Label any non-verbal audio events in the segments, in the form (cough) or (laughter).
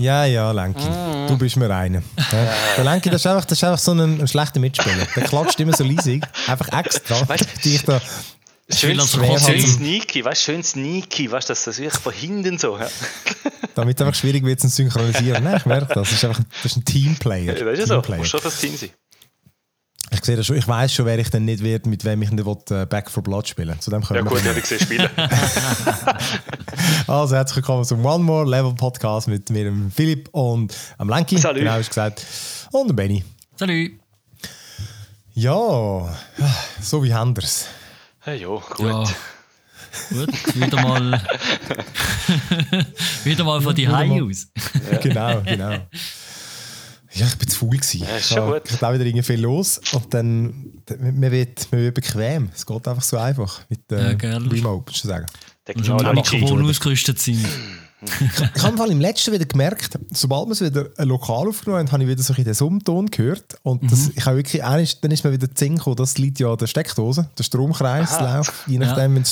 Ja, ja, Lenki. Mm. Du bist mir einer. (laughs) Ja. Der Lenki, das ist einfach, das ist einfach so ein, ein schlechter Mitspieler. Der klatscht immer so leisig. Einfach extra. Weißt, dich da schön, schön sneaky, weißt schön sneaky, weißt du, das ist wirklich von hinten so. Ja. (laughs) Damit es einfach schwierig wird zu synchronisieren. Nein, ich merke das. Das ist einfach das ist ein Teamplayer. Ja, das ist ja so. Muss schon das Team sein. Ich sehe das schon. Ich weiß schon, wer ich dann nicht wird, mit wem ich will, Back for Blood spielen. Zu dem können ja gut, ja, ich gesehen spielen. (laughs) also herzlich willkommen zum One More Level Podcast mit mir, dem Philipp und am Lenki. Salut. Genau, ist gesagt. Und dem Benny. Salut. Ja, so wie Henders. Hey, jo, gut. Ja. Gut, wieder mal, wieder mal von die High aus. (laughs) Ja. Genau, genau. (laughs) Ja, ich bin zu faul gewesen. Ja, ist schon gut. Ich habe wieder irgendwie viel los und dann, man wird, man wird bequem. Es geht einfach so einfach mit äh, ja, Remote, muss ich sagen. Schon Mikrofon ausgerüstet sind (clears throat) ich habe im letzten wieder gemerkt, sobald wir es wieder lokal aufgenommen haben, habe ich wieder so ein den Summton gehört. Und das, mhm. ich habe wirklich, dann ist mir wieder gekommen, das liegt ja an der Steckdose, der Stromkreis Aha. läuft. Je nachdem, ja.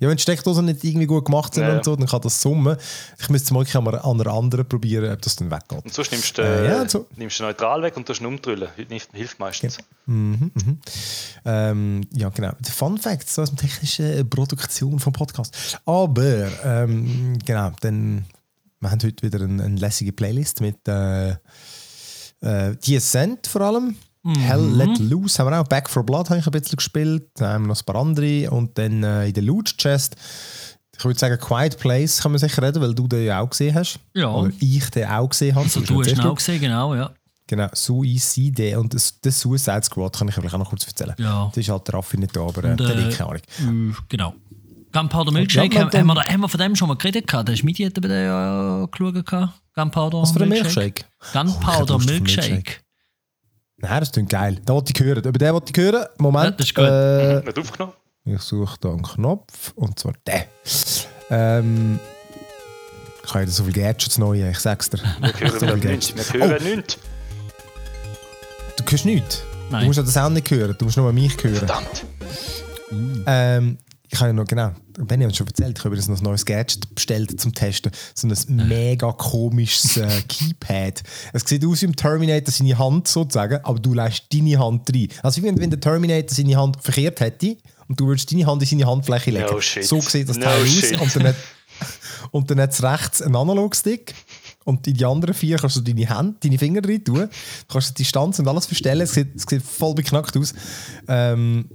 ja, wenn die Steckdosen nicht irgendwie gut gemacht sind ja. und so, dann kann das summen. Ich müsste mal an einer anderen probieren, ob das dann weggeht. Und sonst nimmst du, äh, ja, so. nimmst du neutral weg und tust umdrüllen. Hilft meistens. Ja. Mhm, mhm. Ähm, ja, genau. Der Fun Fact, so aus der technischen Produktion vom Podcast. Aber, ähm, genau, dann wir haben heute wieder eine, eine lässige Playlist mit äh, äh, Ascent vor allem. Mhm. Hell Let Loose haben wir auch. Back for Blood habe ich ein bisschen gespielt. Dann haben wir noch ein paar andere. Und dann äh, in der Loot Chest. Ich würde sagen, Quiet Place kann man sicher reden, weil du den ja auch gesehen hast. Ja. Oder ich den auch gesehen habe. Also du hast ihn auch gesehen, genau, ja. Genau, Suicide und das, das Suicide Squad kann ich vielleicht auch noch kurz erzählen. Ja. Das ist halt der Raffi nicht da, aber äh, der hat keine Ahnung. Äh, genau. Gunpowder Milkshake, ja, haben, wir, haben wir von dem schon mal geredet? Der Schmidi hat bei ja geschaut. Gunpowder Was für ein Milkshake? Gunpowder oh, Milkshake. Nein, das klingt geil. Da wollte ich hören. Über den wollte ich hören. Moment. Ja, das ist gut. Äh, Nicht aufgenommen. Ich suche da einen Knopf. Und zwar den. Ähm, ich habe ja so viel Gadgets neu, ich sag's dir. Wir hören nichts. Wir hören oh. nichts. Du hörst nichts? Nein. Du musst das auch nicht hören. Du musst nur mich hören. Verdammt. Ähm, ich habe ja noch, genau, Benny hat schon erzählt, ich habe jetzt noch ein neues Gadget bestellt zum Testen. So ein mega komisches äh, (laughs) Keypad. Es sieht aus wie im Terminator seine Hand sozusagen, aber du lässt deine Hand rein. Also wie wenn der Terminator seine Hand verkehrt hätte und du würdest deine Hand in seine Handfläche legen. No so sieht das Teil aus. Und dann, hat, (laughs) und dann hat es rechts einen Analogstick. Und in die anderen vier kannst du deine Hände, deine Finger rein tun. Du kannst die Distanz und alles verstellen. Es sieht, es sieht voll beknackt aus. Ähm,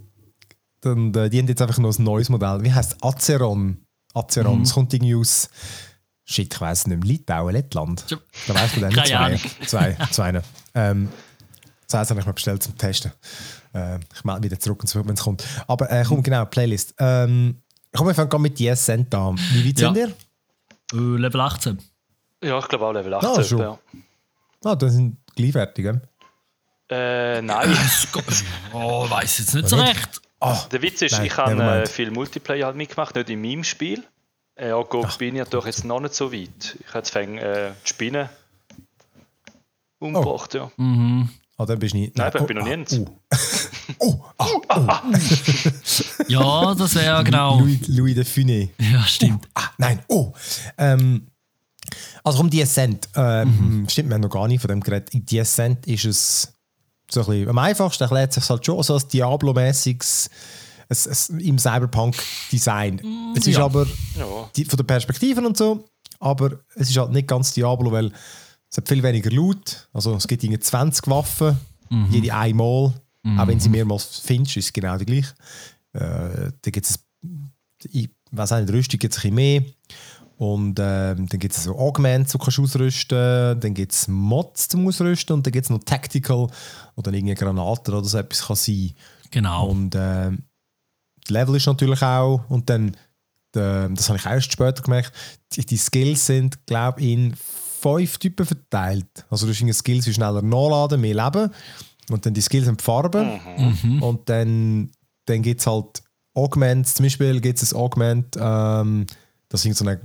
und, äh, die haben jetzt einfach noch ein neues Modell. Wie heißt es? Aceron. Aceron. Mhm. Es kommt irgendwie aus. Shit, ich weiß nicht mehr. Litauen, Lettland. Da weißt du dann nicht zwei. (laughs) Zwei. zwei ähm, das heißt, habe ich mal bestellt zum Testen. Äh, ich melde wieder zurück, wenn es kommt. Aber äh, komm, genau, Playlist. Ähm, komm, wir fangen mit Yes Cent an. Wie weit ja. sind ihr? Uh, Level 18. Ja, ich glaube auch Level 18. Ah, schon. Ja. Ah, dann sind gleichwertig, Äh, nein. (laughs) oh, weiß jetzt nicht so recht. Oh, der Witz ist, nein, ich habe äh, viel Multiplayer halt mitgemacht, nicht in meinem Spiel. Äh, ja, Go bin ich doch jetzt noch nicht so weit. Ich habe jetzt fängt, äh, die Spinne umgebracht, oh. ja. Mhm. Ah, dann bist du nicht. Nein, Nein ich bin oh, noch nirgends. Oh, (laughs) oh, ah, (laughs) oh. ja, das wäre genau. Louis, Louis de Funès. Ja, stimmt. Oh, ah, nein, oh. Ähm, also um die Ascent. Ähm, mhm. Stimmt, wir haben noch gar nicht von dem geredet. Die Ascent ist es so ein bisschen, am einfachsten erklärt sich halt schon so als Diablo-mäßiges im Cyberpunk-Design. Mm, es ist ja. aber ja. die, von der Perspektive und so, aber es ist halt nicht ganz Diablo, weil es hat viel weniger Loot. Also es gibt 20 Waffen, mhm. jede einmal. Mhm. Auch wenn sie mehrmals findest, ist es genau die gleiche. Äh, da gibt es, ich weiß nicht, Rüstung gibt es ein bisschen mehr. Und äh, dann gibt es so Augments, die du kannst ausrüsten Dann gibt es Mods zum Ausrüsten. Und dann gibt es noch Tactical oder irgendeine Granate oder so etwas kann sein. Genau. Und äh, Level ist natürlich auch. Und dann, äh, das habe ich erst später gemerkt, die, die Skills sind, glaube ich, in fünf Typen verteilt. Also du hast Skills wie schneller nachladen, mehr Leben. Und dann die Skills haben Farben. Mhm. Und dann, dann gibt es halt Augments. Zum Beispiel gibt es ein Augment, ähm, das ist so eine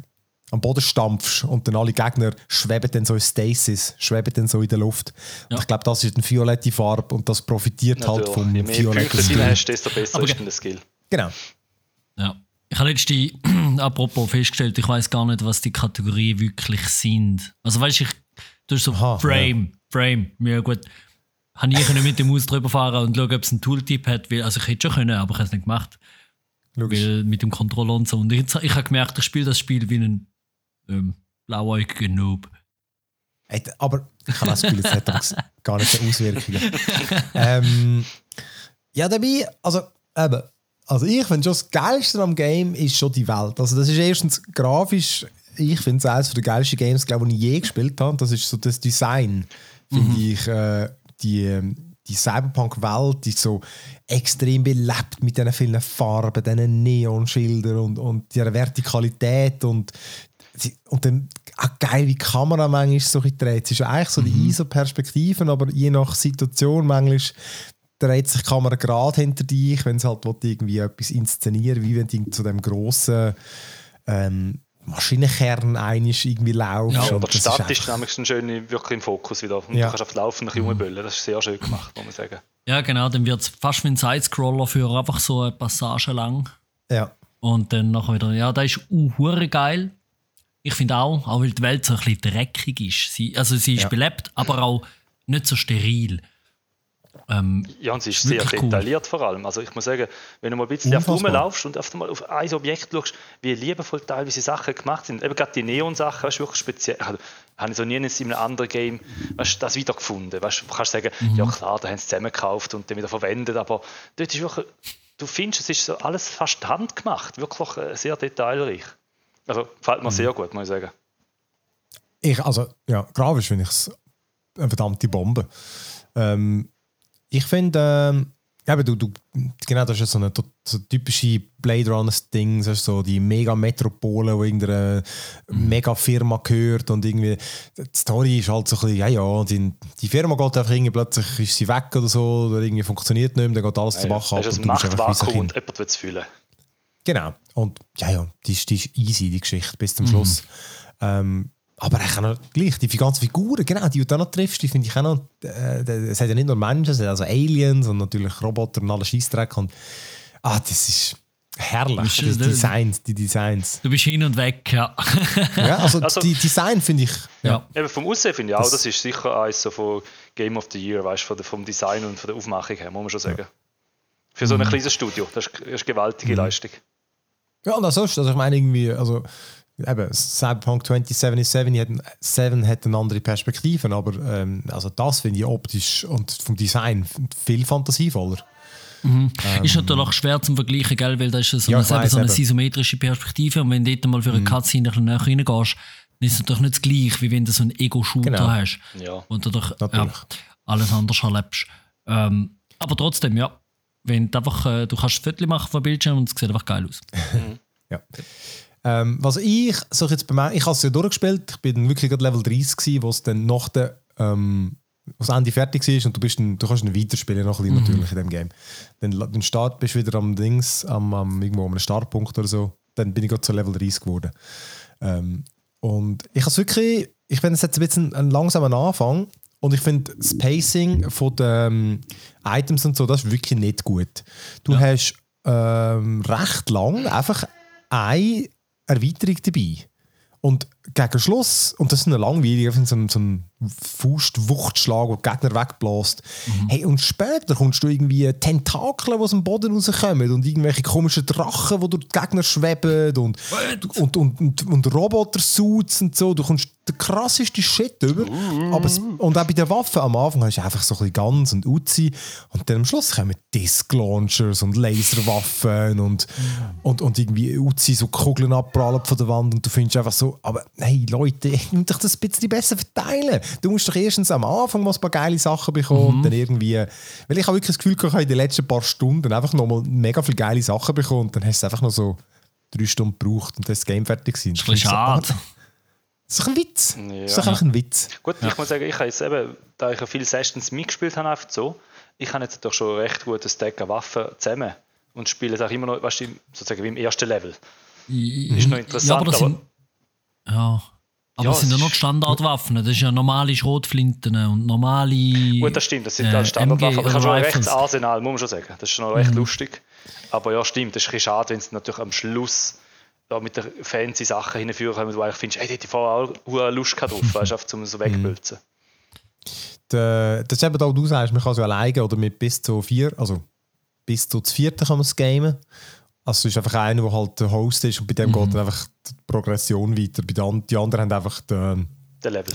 am Boden stampfst und dann alle Gegner schweben dann so in Stasis, schweben dann so in der Luft. Ja. ich glaube, das ist eine violette Farbe und das profitiert halt Natürlich. halt vom Je mehr violetten Skill. hast, desto besser Aber ist der Skill. Genau. Ja. Ich habe letztens, (clears throat) apropos festgestellt, ich weiß gar nicht, was die Kategorien wirklich sind. Also weißt du, ich, du hast so Aha, Frame, ja. Frame, ja gut. Habe ich nicht mit dem Maus drüber fahren und schauen, ob es einen Tooltip hat, weil, also ich hätte schon können, aber ich habe es nicht gemacht. Weil, mit dem Controller und so. Und ich, ich habe gemerkt, ich spiele das Spiel wie ein ähm, blauäugiger Noob. Aber ich habe das Gefühl, es hat gar nicht so Auswirkungen. (laughs) ähm, ja, dabei, also eben, also ich finde schon das Geilste am Game ist schon die Welt. Also das ist erstens grafisch, ich finde es eines der geilsten Games, glaube ich, die ich je gespielt habe. Das ist so das Design, finde mhm. ich, äh, die, ähm, die Cyberpunk-Welt ist so extrem belebt mit diesen vielen Farben, diesen Neonschildern und, und dieser Vertikalität und, und dann auch geil, wie die Kamera manchmal so dreht. Es ist eigentlich so die mhm. ISO-Perspektiven, aber je nach Situation manchmal dreht sich die Kamera gerade hinter dich, wenn es halt irgendwie etwas inszenieren wie wenn du zu dem grossen ähm, Maschinenkern einisch irgendwie laufst. Ja, aber die Stadt ist, ist nämlich ein schöner, wirklich im Fokus wieder. Und ja. du kannst auf Laufen nach Jungböllen. Das ist sehr schön gemacht, muss man sagen. Ja, genau. Dann wird es fast wie ein Sidescroller für einfach so eine Passage lang. Ja. Und dann nachher wieder, ja, das ist uh, geil. Ich finde auch, auch weil die Welt so ein bisschen dreckig ist. Sie, also sie ist ja. belebt, aber auch nicht so steril. Ähm, ja, und sie ist sehr detailliert cool. vor allem. Also ich muss sagen, wenn du mal ein bisschen auf rumlaufst und auf einmal auf ein Objekt schaust, wie liebevoll teilweise Sachen gemacht sind, eben gerade die Neon-Sachen, weißt du, wirklich speziell. Also, habe ich so nie in einem anderen Game weißt, das wiedergefunden. Weißt, du kannst sagen, mhm. ja klar, da haben sie zusammengekauft und dann wieder verwendet, aber dort ist wirklich, du findest, es ist so alles fast handgemacht, wirklich äh, sehr detailreich. Also gefällt mir mhm. sehr gut, muss ich sagen. Ich, also, ja, grafisch finde ich es eine verdammte Bombe. Ähm, ich finde, ähm, eben, du, du, genau, das ist so eine so typische Blade Runner-Ding, so die Mega-Metropole, wo irgendeine mhm. Mega-Firma gehört und irgendwie, die Story ist halt so ein bisschen, ja, ja, die, die Firma geht einfach irgendwie, plötzlich ist sie weg oder so, oder irgendwie funktioniert nicht mehr, dann geht alles ja, zu Bach ab. Das ist ein Machtvakuum und jemand wird es fühlen. Genau, und ja, ja, die ist, die ist easy, die Geschichte, bis zum mhm. Schluss. Ähm, aber auch noch gleich, die ganzen Figuren, genau, die du da noch triffst, die finde ich auch noch, äh, es hat ja nicht nur Menschen, es hat also Aliens und natürlich Roboter und alle Scheissdreck und ah, das ist herrlich, die Designs, die Designs. Du bist hin und weg, ja. (laughs) ja, also, also die Design finde ich, ja. Eben vom Aussehen finde ich auch, das, ist sicher eins so von Game of the Year, weißt du, vom Design und von der Aufmachung her, muss man schon sagen. Ja. Für so ein mhm. kleines Studio, das ist, das ist eine gewaltige mhm. Leistung. Ja, und auch sonst, also ich meine irgendwie, also eben, Cyberpunk 2077 hat, 7 hat eine andere Perspektive, aber ähm, also das finde ich optisch und vom Design viel fantasievoller. Mhm. Ähm, ist natürlich schwer zum Vergleichen, gell? weil das ist so, ja, eine, weiss, so eine isometrische Perspektive und wenn du dort mal für eine mhm. Cutscene mhm. näher reingehst, dann ist es natürlich nicht das gleiche, wie wenn du so einen Ego-Shooter genau. hast. Ja. Und du doch, ja, alles anders erlebst. Ähm, aber trotzdem, ja, wenn du einfach, äh, du kannst Viertel machen vom Bildschirm und es sieht einfach geil aus. Mhm. (laughs) ja. Ähm, was ich so jetzt bemerkt, ich habe es ja durchgespielt, ich bin wirklich gerade Level 30 gewesen, wo es dann nach der ähm, das Ende fertig ist und du, bist ein, du kannst dann weiterspielen noch ein bisschen mhm. natürlich in dem Game. Dann, dann Start bist du wieder am Dings, am, am, irgendwo am Startpunkt oder so. Dann bin ich gerade zu Level 30 geworden. Ähm, und ich habe wirklich, ich finde es jetzt ein bisschen ein langsamer Anfang und ich finde das Pacing von den Items und so, das ist wirklich nicht gut. Du ja. hast ähm, recht lang einfach ein Erweiterung dabei. Und gegen Schluss, und das ist ein langweiliger, so ein, so ein Faustwuchtschlag, der Gegner wegbläst. Mhm. Hey, und später kommst du irgendwie Tentakel, die aus dem Boden rauskommen und irgendwelche komischen Drachen, die durch die Gegner schweben und, und, und, und, und Roboter-Suits und so. Du kommst der krasseste Shit über. Mm. Aber es, und auch bei den Waffen am Anfang hast du einfach so ein bisschen ganz und Uzi. Und dann am Schluss kommen Disc Launchers und Laserwaffen und, mm. und, und irgendwie Uzi so Kugeln abprallen von der Wand. Und du findest einfach so, aber hey Leute, (laughs) ich muss dich das ein bisschen besser verteilen. Du musst doch erstens am Anfang mal ein paar geile Sachen bekommen mhm. und dann irgendwie. Weil ich habe wirklich das Gefühl, ich habe in den letzten paar Stunden einfach nochmal mega viele geile Sachen bekommen und dann hast du einfach noch so drei Stunden gebraucht und dann ist das Game fertig gewesen. Das ist ein bisschen schade. Das ist ein Witz. Ja. Das ist einfach ein Witz. Gut, ja. ich muss sagen, ich habe jetzt eben, da ich viele Sessions mitgespielt habe, einfach so, ich habe jetzt doch schon ein recht gutes Deck an Waffen zusammen und spiele es auch immer noch, weißt du, sozusagen wie im ersten Level. Mhm. Ist noch interessant. Ja, aber, ja. Aber ja, es sind ja noch Standardwaffen. Das ist ja normale Schrotflinten und normale. Gut, das stimmt. Das sind äh, Standardwaffen. Aber ich habe schon ein rechtes Arsenal, muss man schon sagen. Das ist schon recht mhm. lustig. Aber ja, stimmt. Das ist ein bisschen schade, wenn es natürlich am Schluss da mit den fancy Sachen hinführen können, wo du eigentlich findest, ey, die hätte ich vorher auch Lust gehabt drauf, weißt du, um so (laughs) wegbülzen. Das ist eben da, du sagst, man kann so alleine oder mit bis zu vier, also bis zu vierte kann man es gamen. Also es ist einfach einer, der halt der Host ist und bei dem mhm. geht dann einfach die Progression weiter. Bei den, die anderen haben einfach den, den Level.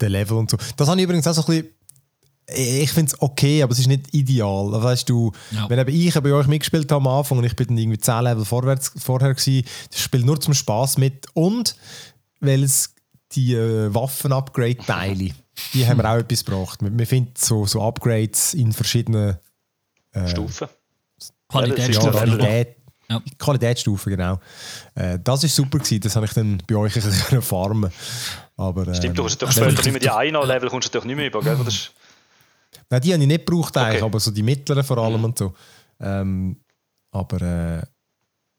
Den Level und so. Das habe ich übrigens auch so ein bisschen ich finde es okay, aber es ist nicht ideal. Weißt du, ja. wenn eben ich bei euch mitgespielt habe am Anfang und ich bin dann irgendwie 10 Level vorwärts, vorher gewesen, das spielt nur zum Spaß mit und weil es die äh, Waffen-Upgrade-Teile, die haben wir (laughs) auch etwas gebracht. Wir, wir finden so, so Upgrades in verschiedenen äh, Stufen. Qualitätsstufen. Ja, Qualität, ja. Qualitätsstufen, genau. Äh, das war super gewesen, das habe ich dann bei euch ein bisschen (laughs) farmen. Aber, äh, Stimmt, du hast natürlich später nicht mehr die einen Level kommst du natürlich nicht mehr über, gell? Das ist Nein, die habe ich nicht gebraucht eigentlich, okay. aber so die mittleren vor allem mhm. und so. Ähm, aber äh,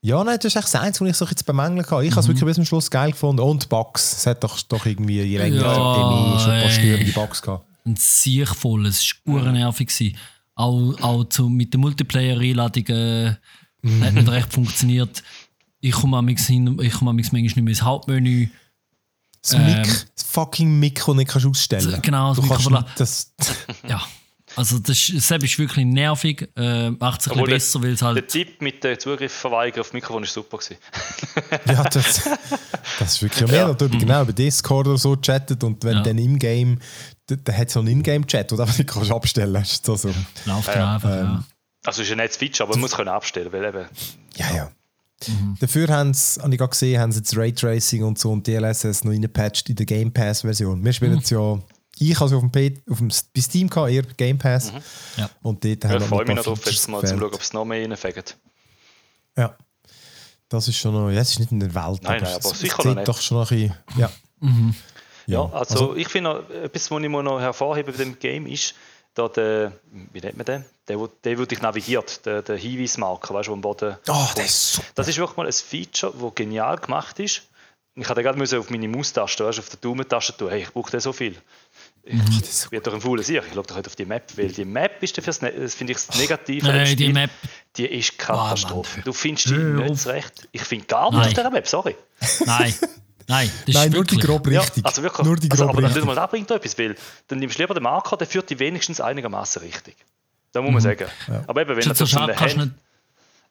ja, nein, das ist echt das Einzige, was ich so jetzt bemängeln kann. Ich mhm. habe es wirklich bis zum Schluss geil gefunden. Und Bugs. Es hat doch, doch irgendwie je länger ja, Pandemie schon ein paar störende Bugs gehabt. Ein siechvolles, es war nervig. Auch, auch zu, mit den Multiplayer-Einladungen mhm. hat nicht recht funktioniert. Ich komme manchmal nicht mehr ins Hauptmenü das, ähm, Mik das fucking Mikro nicht kannst ausstellen Genau, das Mikro nicht, das (laughs) Ja. Also das, das ist wirklich nervig, äh, macht es ein bisschen besser, weil es halt... Der Tipp mit dem Zugriffverweigerung auf Mikrofon war super. (laughs) ja, das, das ist wirklich mehr. Ja. Natürlich, genau, über Discord oder so chattet und wenn ja. dann im Game, dann hat es so einen Ingame-Chat, wo du einfach nicht kannst abstellen kannst. So, so. Läuft ja. einfach, ähm, ja. Also ist ein nettes Feature, aber man muss können abstellen, weil eben... Ja, ja. Mhm. Dafür haben sie, habe ich gerade gesehen, haben sie jetzt Raytracing und so und DLSS noch reingepatcht in der Game Pass-Version. Wir spielen mhm. jetzt ja, ich also auf dem, P auf dem bei Steam gehabt, eher Game Pass. Mhm. Ja. Und dort ja, haben wir freue mich noch drauf, jetzt mal zu schauen, ob es noch mehr reinfängt. Ja. Das ist schon noch, ja, es ist nicht in der Welt, nein, aber, nein, aber es, sicher es noch doch schon noch ein bisschen, ja. Mhm. Ja, also, also, ich finde, etwas, was ich noch hervorheben bei dem Game ist, da der, wie nennt man den? Der, der, der, der dich navigiert, der, der Hinweismarker, weißt du, am Boden. Oh, das ist super. Das ist wirklich mal ein Feature, das genial gemacht ist. Ich hatte gerade auf meine Maustaste, weißt, auf der Daumentaste tun, hey, ich brauche den so viel. Ich mhm. werde doch ein fauler Sieg. Ich schaue doch heute auf die Map, weil die Map ist dafür, ne-, das finde ich das Negative. Nein, die Map. Die ist Katastrophe. Oh, du findest die nicht recht. Ich finde gar nichts auf dieser Map, sorry. Nein. Nein, das Nein, nur die grob richtig. Ja, also wirklich, nur die grob also, aber richtig. Mal, das bringt etwas, weil dann nimmst du lieber den Marker, der führt dich wenigstens einigermaßen richtig. Da muss man mhm. sagen. Ja. Aber eben, wenn du so eine Hand,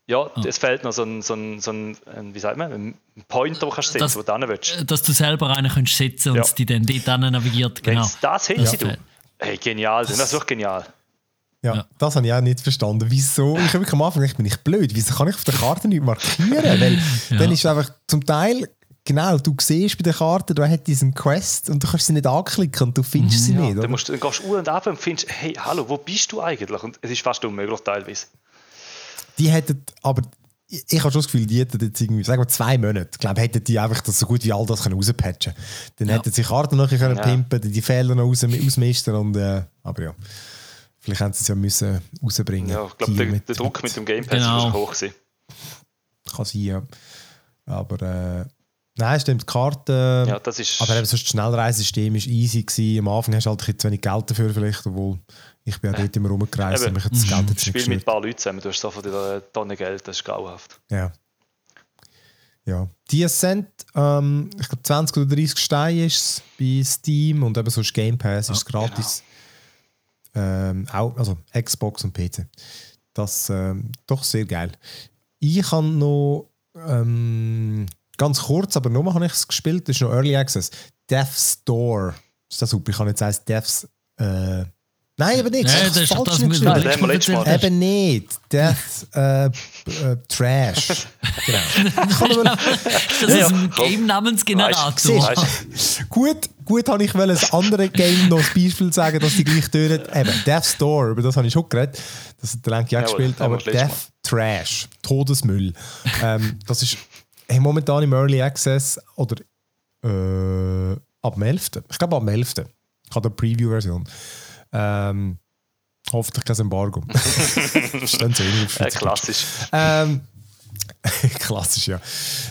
ja, ah. es fehlt noch so ein, so ein, so ein, wie sagt man, ein Pointer, den kannst du setzen, wo du willst. Dass du selber einen kannst setzen und ja. die dann dort navigiert. Genau. Wenn das hättest ja. du, hey, genial, das ist wirklich genial. Ja, ja, das habe ich auch nicht verstanden. Wieso? Ich habe am Anfang gedacht, bin ich blöd. Wieso kann ich auf der Karte nicht markieren? (laughs) Weil ja. dann ist es einfach zum Teil Genau, du siehst bei der Karte, du hast diesen Quest und du kannst sie nicht anklicken und du findest mhm, sie ja, nicht. Dann, musst, dann gehst du und ab und findest, hey, hallo, wo bist du eigentlich? Und es ist fast unmöglich teilweise. Die hätten, aber ich, ich habe schon das Gefühl, die hätten jetzt irgendwie, sagen wir zwei Monate, ich glaube, hätten die einfach das so gut wie all das können rauspatchen können. Dann ja. hätten sie Karten noch können ja. pimpen, die Fehler noch raus, ausmisten und, äh, aber ja. Vielleicht hätten sie es ja müssen rausbringen. Ja, ich glaube, der, der, Druck mit dem Game Pass genau. ist hoch gewesen. Kann sein, ja. Aber äh, Nein, stimmt, die Karte. Ja, das ist aber eben so das Schnellreisesystem war easy. Gewesen. Am Anfang hast du halt zu wenig Geld dafür, vielleicht, obwohl ich bin ja dort immer rumgereist und mich das Geld jetzt Spiel mit ein paar Leuten zusammen, du hast sofort eine Tonne Geld, das ist grauenhaft. Ja. Ja. Die sind, ähm, ich glaube, 20 oder 30 Steine ist es bei Steam und eben so ist Game Pass, ist oh, gratis. Genau. Ähm, auch, also Xbox und PC. Das ähm, doch sehr geil. Ich habe noch. Ähm, Ganz kurz, aber nur habe ich es gespielt, das ist noch Early Access. Death's Door. Ist das super? Ich kann jetzt sagen, Death's. Äh, Nein, eben nicht. Nein, das ist falsch nicht geschrieben. Eben nicht. Death äh, äh, Trash. genau. das ist ein Game-Namensgenerator. gut, gut habe ich ein anderes Game noch als Beispiel sagen, dass die gleich tönen. Eben, Death Door, über das habe ich schon geredet. Das hat der Lenk ja gespielt. Aber Death Trash. Todesmüll. ähm, das ist hey, momentan im Early Access oder äh, ab dem 11. Ich glaube ab dem 11. Ich habe eine Preview-Version. Ähm, hoffentlich kein Embargo. (laughs) Stehen eh äh, Klassisch. Ähm, (laughs) klassisch, ja.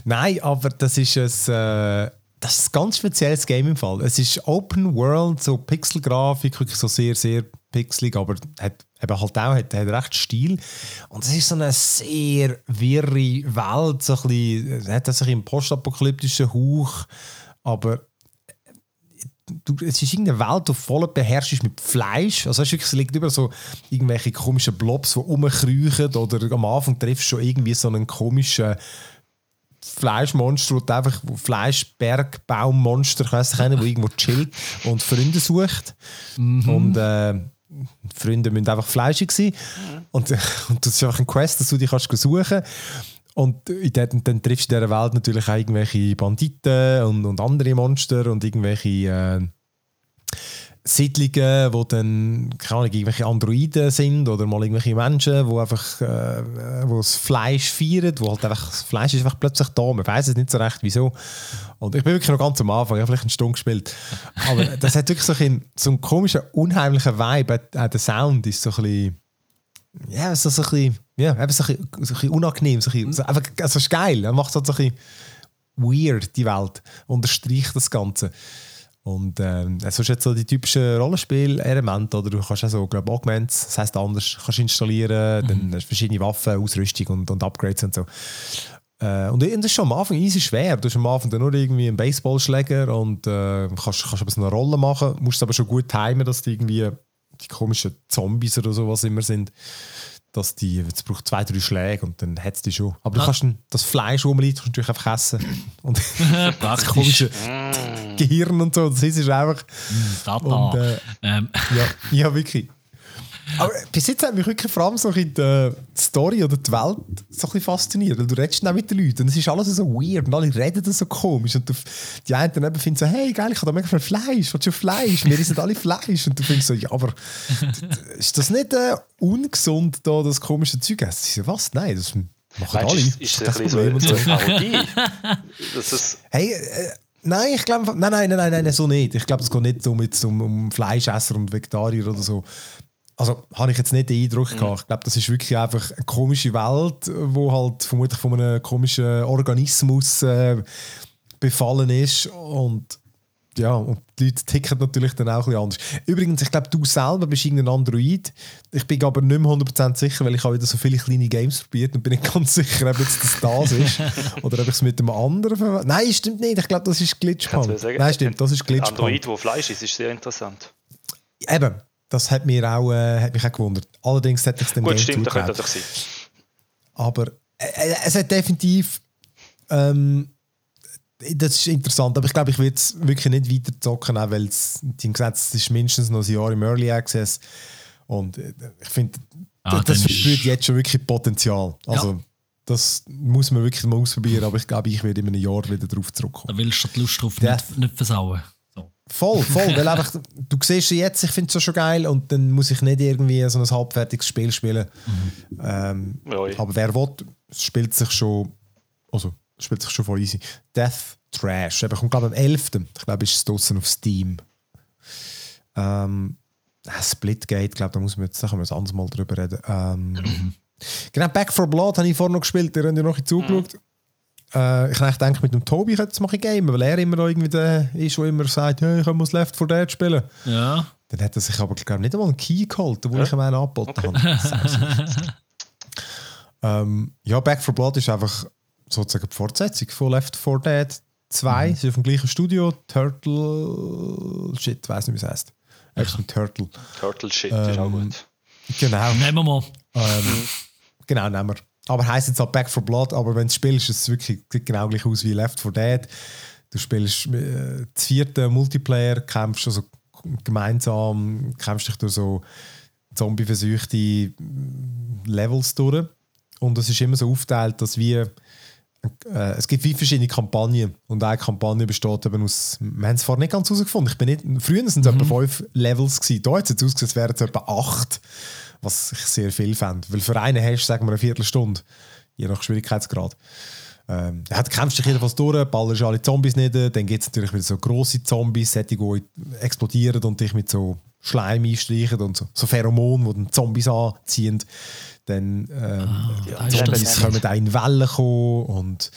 Nein, aber das ist ein. Äh, das ist ein ganz spezielles Game im Fall. Es ist Open World, so Pixelgrafik, wirklich so sehr, sehr pixelig, aber hat eben halt auch hat, hat recht Stil. Und es ist so eine sehr wirre Welt, so ein bisschen, hat das einen postapokalyptischen Hauch, aber du, es ist irgendeine Welt, die voll beherrscht mit Fleisch. Also es, es liegt über so irgendwelche komischen Blobs, die rumkriechen oder am Anfang triffst du schon irgendwie so einen komischen Fleischmonster oder einfach Fleischbergbaummonster, ich weiß nicht, der irgendwo chillt und Freunde sucht. Mhm. Und äh, Freunde müssen einfach fleischig sein. Mhm. Und, (laughs) und das ist einfach ein Quest, dass du dich kannst suchen und dann, dann triffst du in dieser Welt natürlich auch irgendwelche Banditen und, und andere Monster und irgendwelche äh, Siedlungen, wo dann keine Ahnung, irgendwelche Androiden sind oder mal irgendwelche Menschen, wo einfach äh, wo das Fleisch feiern, wo halt einfach das Fleisch ist einfach plötzlich da. Man weiß es nicht so recht, wieso. Und ich bin wirklich noch ganz am Anfang, ich habe vielleicht eine Stunde gespielt. Aber (laughs) das hat wirklich so einen, so einen komischen, unheimlichen Vibe. Auch der Sound ist so ein bisschen, ja, so, so ein bisschen, ja, eben so ein bisschen, so ein bisschen unangenehm. So ein bisschen, so, einfach, also es ist geil, er macht halt so ein bisschen weird, die Welt. Unterstreicht das Ganze. Und ähm, jetzt so die typischen Rollenspiel-Elemente, oder du kannst auch so, glaube Augments, das heisst anders, kannst installieren, mhm. dann hast du verschiedene Waffen, Ausrüstung und, und Upgrades und so. Äh, und das ist schon am Anfang easy schwer. Du hast am Anfang nur irgendwie einen Baseballschläger und äh, kannst, kannst aber so eine Rolle machen, musst aber schon gut timen, dass du irgendwie die komischen Zombies oder so was immer sind, dass die, es braucht zwei, drei Schläge und dann hat es die schon. Aber du kannst das Fleisch, rumliegt, natürlich einfach essen. (laughs) Und das (laughs) komische Gehirn und so, das ist einfach... Tata. Und, äh, ähm. ja, ja, wirklich. Aber bis jetzt hat mich wirklich vor allem so in die Story oder die Welt so ein fasziniert, weil du redest dann mit den Leuten und es ist alles so weird und alle reden das so komisch und du, die einen dann finden so, hey geil, ich habe da mega viel Fleisch, willst du Fleisch? Wir sind alle Fleisch und du findest so, ja, aber ist das nicht äh, ungesund, da das komische Zeug essen? Was? Nein, das machen alle. Ist, ist das, das ein bisschen so eine Parodie? hey, äh, Nein, ich glaube, nein, nein, nein, nein, so nicht. Ich glaube, es geht nicht um, jetzt um, um Fleischesser und Vegetarier oder so. Also habe ich jetzt nicht den Eindruck mhm. gehabt. Ich glaube, das ist wirklich einfach eine komische Welt, wo halt vermutlich von einem komischen Organismus äh, befallen ist und ja, und die Leute ticken natürlich dann auch ein bisschen anders. Übrigens, ich glaube, du selber bist irgendein Android. Ich bin aber nicht mehr 100% sicher, weil ich habe wieder so viele kleine Games probiert und bin nicht (laughs) ganz sicher, ob jetzt das das ist (laughs) oder ob ich es mit einem anderen verwende. Nein, stimmt nicht. Ich glaube, das ist Glitchpunk. Nein, stimmt, das ist Glitchpunk. Android, wo Fleisch ist, ist sehr interessant. Eben, das hat, mir auch, äh, hat mich auch gewundert. Allerdings hat ich es dem Gut, Game stimmt, das könnte doch sein. Aber äh, äh, es hat definitiv. Ähm, das ist interessant, aber ich glaube, ich werde es wirklich nicht weiter zocken, auch weil es, die gesagt, es ist mindestens noch ein Jahr im Early Access. Und äh, ich finde, ah, das verspürt jetzt schon wirklich Potenzial. Also, ja. das muss man wirklich mal ausprobieren, aber ich glaube, ich werde in einem Jahr wieder darauf zurückkommen. Da willst du die Lust drauf nicht, nicht versauen. Voll, voll. weil einfach, du siehst jetzt, ich finde es schon geil und dann muss ich nicht irgendwie so ein halbfertiges Spiel spielen. Mhm. Ähm, aber wer will, spielt sich schon, also spielt sich schon voll easy. Death Trash, eben, kommt glaube am 11. Ich glaube, ist es draußen auf Steam. Ähm, Splitgate, glaube da muss man jetzt, da können wir ein anderes Mal drüber reden. Ähm, mhm. (clears throat) Genau, Back for Blood habe ich vorhin noch gespielt, ihr habt ja noch ein zugeschaut. Mhm. Äh, ich denke, mit dem Tobi könnte es mal game, weil er immer irgendwie der ist, der immer sagt, hey, ich muss Left 4 Dead spielen. Ja. Dann hat er sich aber glaube nicht einmal einen Key geholt, den ja. ich ihm einen angeboten okay. habe. (laughs) (laughs) ähm, ja, Back 4 Blood ist einfach sozusagen die Fortsetzung von Left 4 Dead 2. Mhm. Sie ist vom gleichen Studio, Turtle... Shit, ich weiß nicht, wie es heißt. Echt ein Turtle. Turtle Shit ähm, ist auch ähm, gut. Genau. Nehmen wir mal. Ähm, genau, nehmen wir. Aber heisst jetzt halt Back for Blood, aber wenn du spielst, ist es wirklich genau gleich aus wie Left 4 Dead. Du spielst äh, das vierte Multiplayer, kämpfst also gemeinsam, kämpfst dich durch so zombie-verseuchte Levels durch. Und es ist immer so aufgeteilt, dass wir äh, es gibt wie verschiedene Kampagnen und eine Kampagne besteht eben aus, wir haben es vorher nicht ganz herausgefunden, ich bin nicht, früher sind es mhm. etwa fünf Levels gewesen, da hat es jetzt ausgesehen, es wären es etwa acht was ich sehr viel fände. Weil für einen hast du, sagen wir, eine Viertelstunde, je nach Schwierigkeitsgrad. Ähm, er kämpft sich jedenfalls durch, ballerst alle Zombies nieder, dann gibt es natürlich wieder so grosse Zombies, die explodieren und dich mit so Schleim einstreichen und so, so Pheromonen, die dann Zombies anziehen. Dann ähm, ah, ja, Zombies kommen auch in Wellen kommen und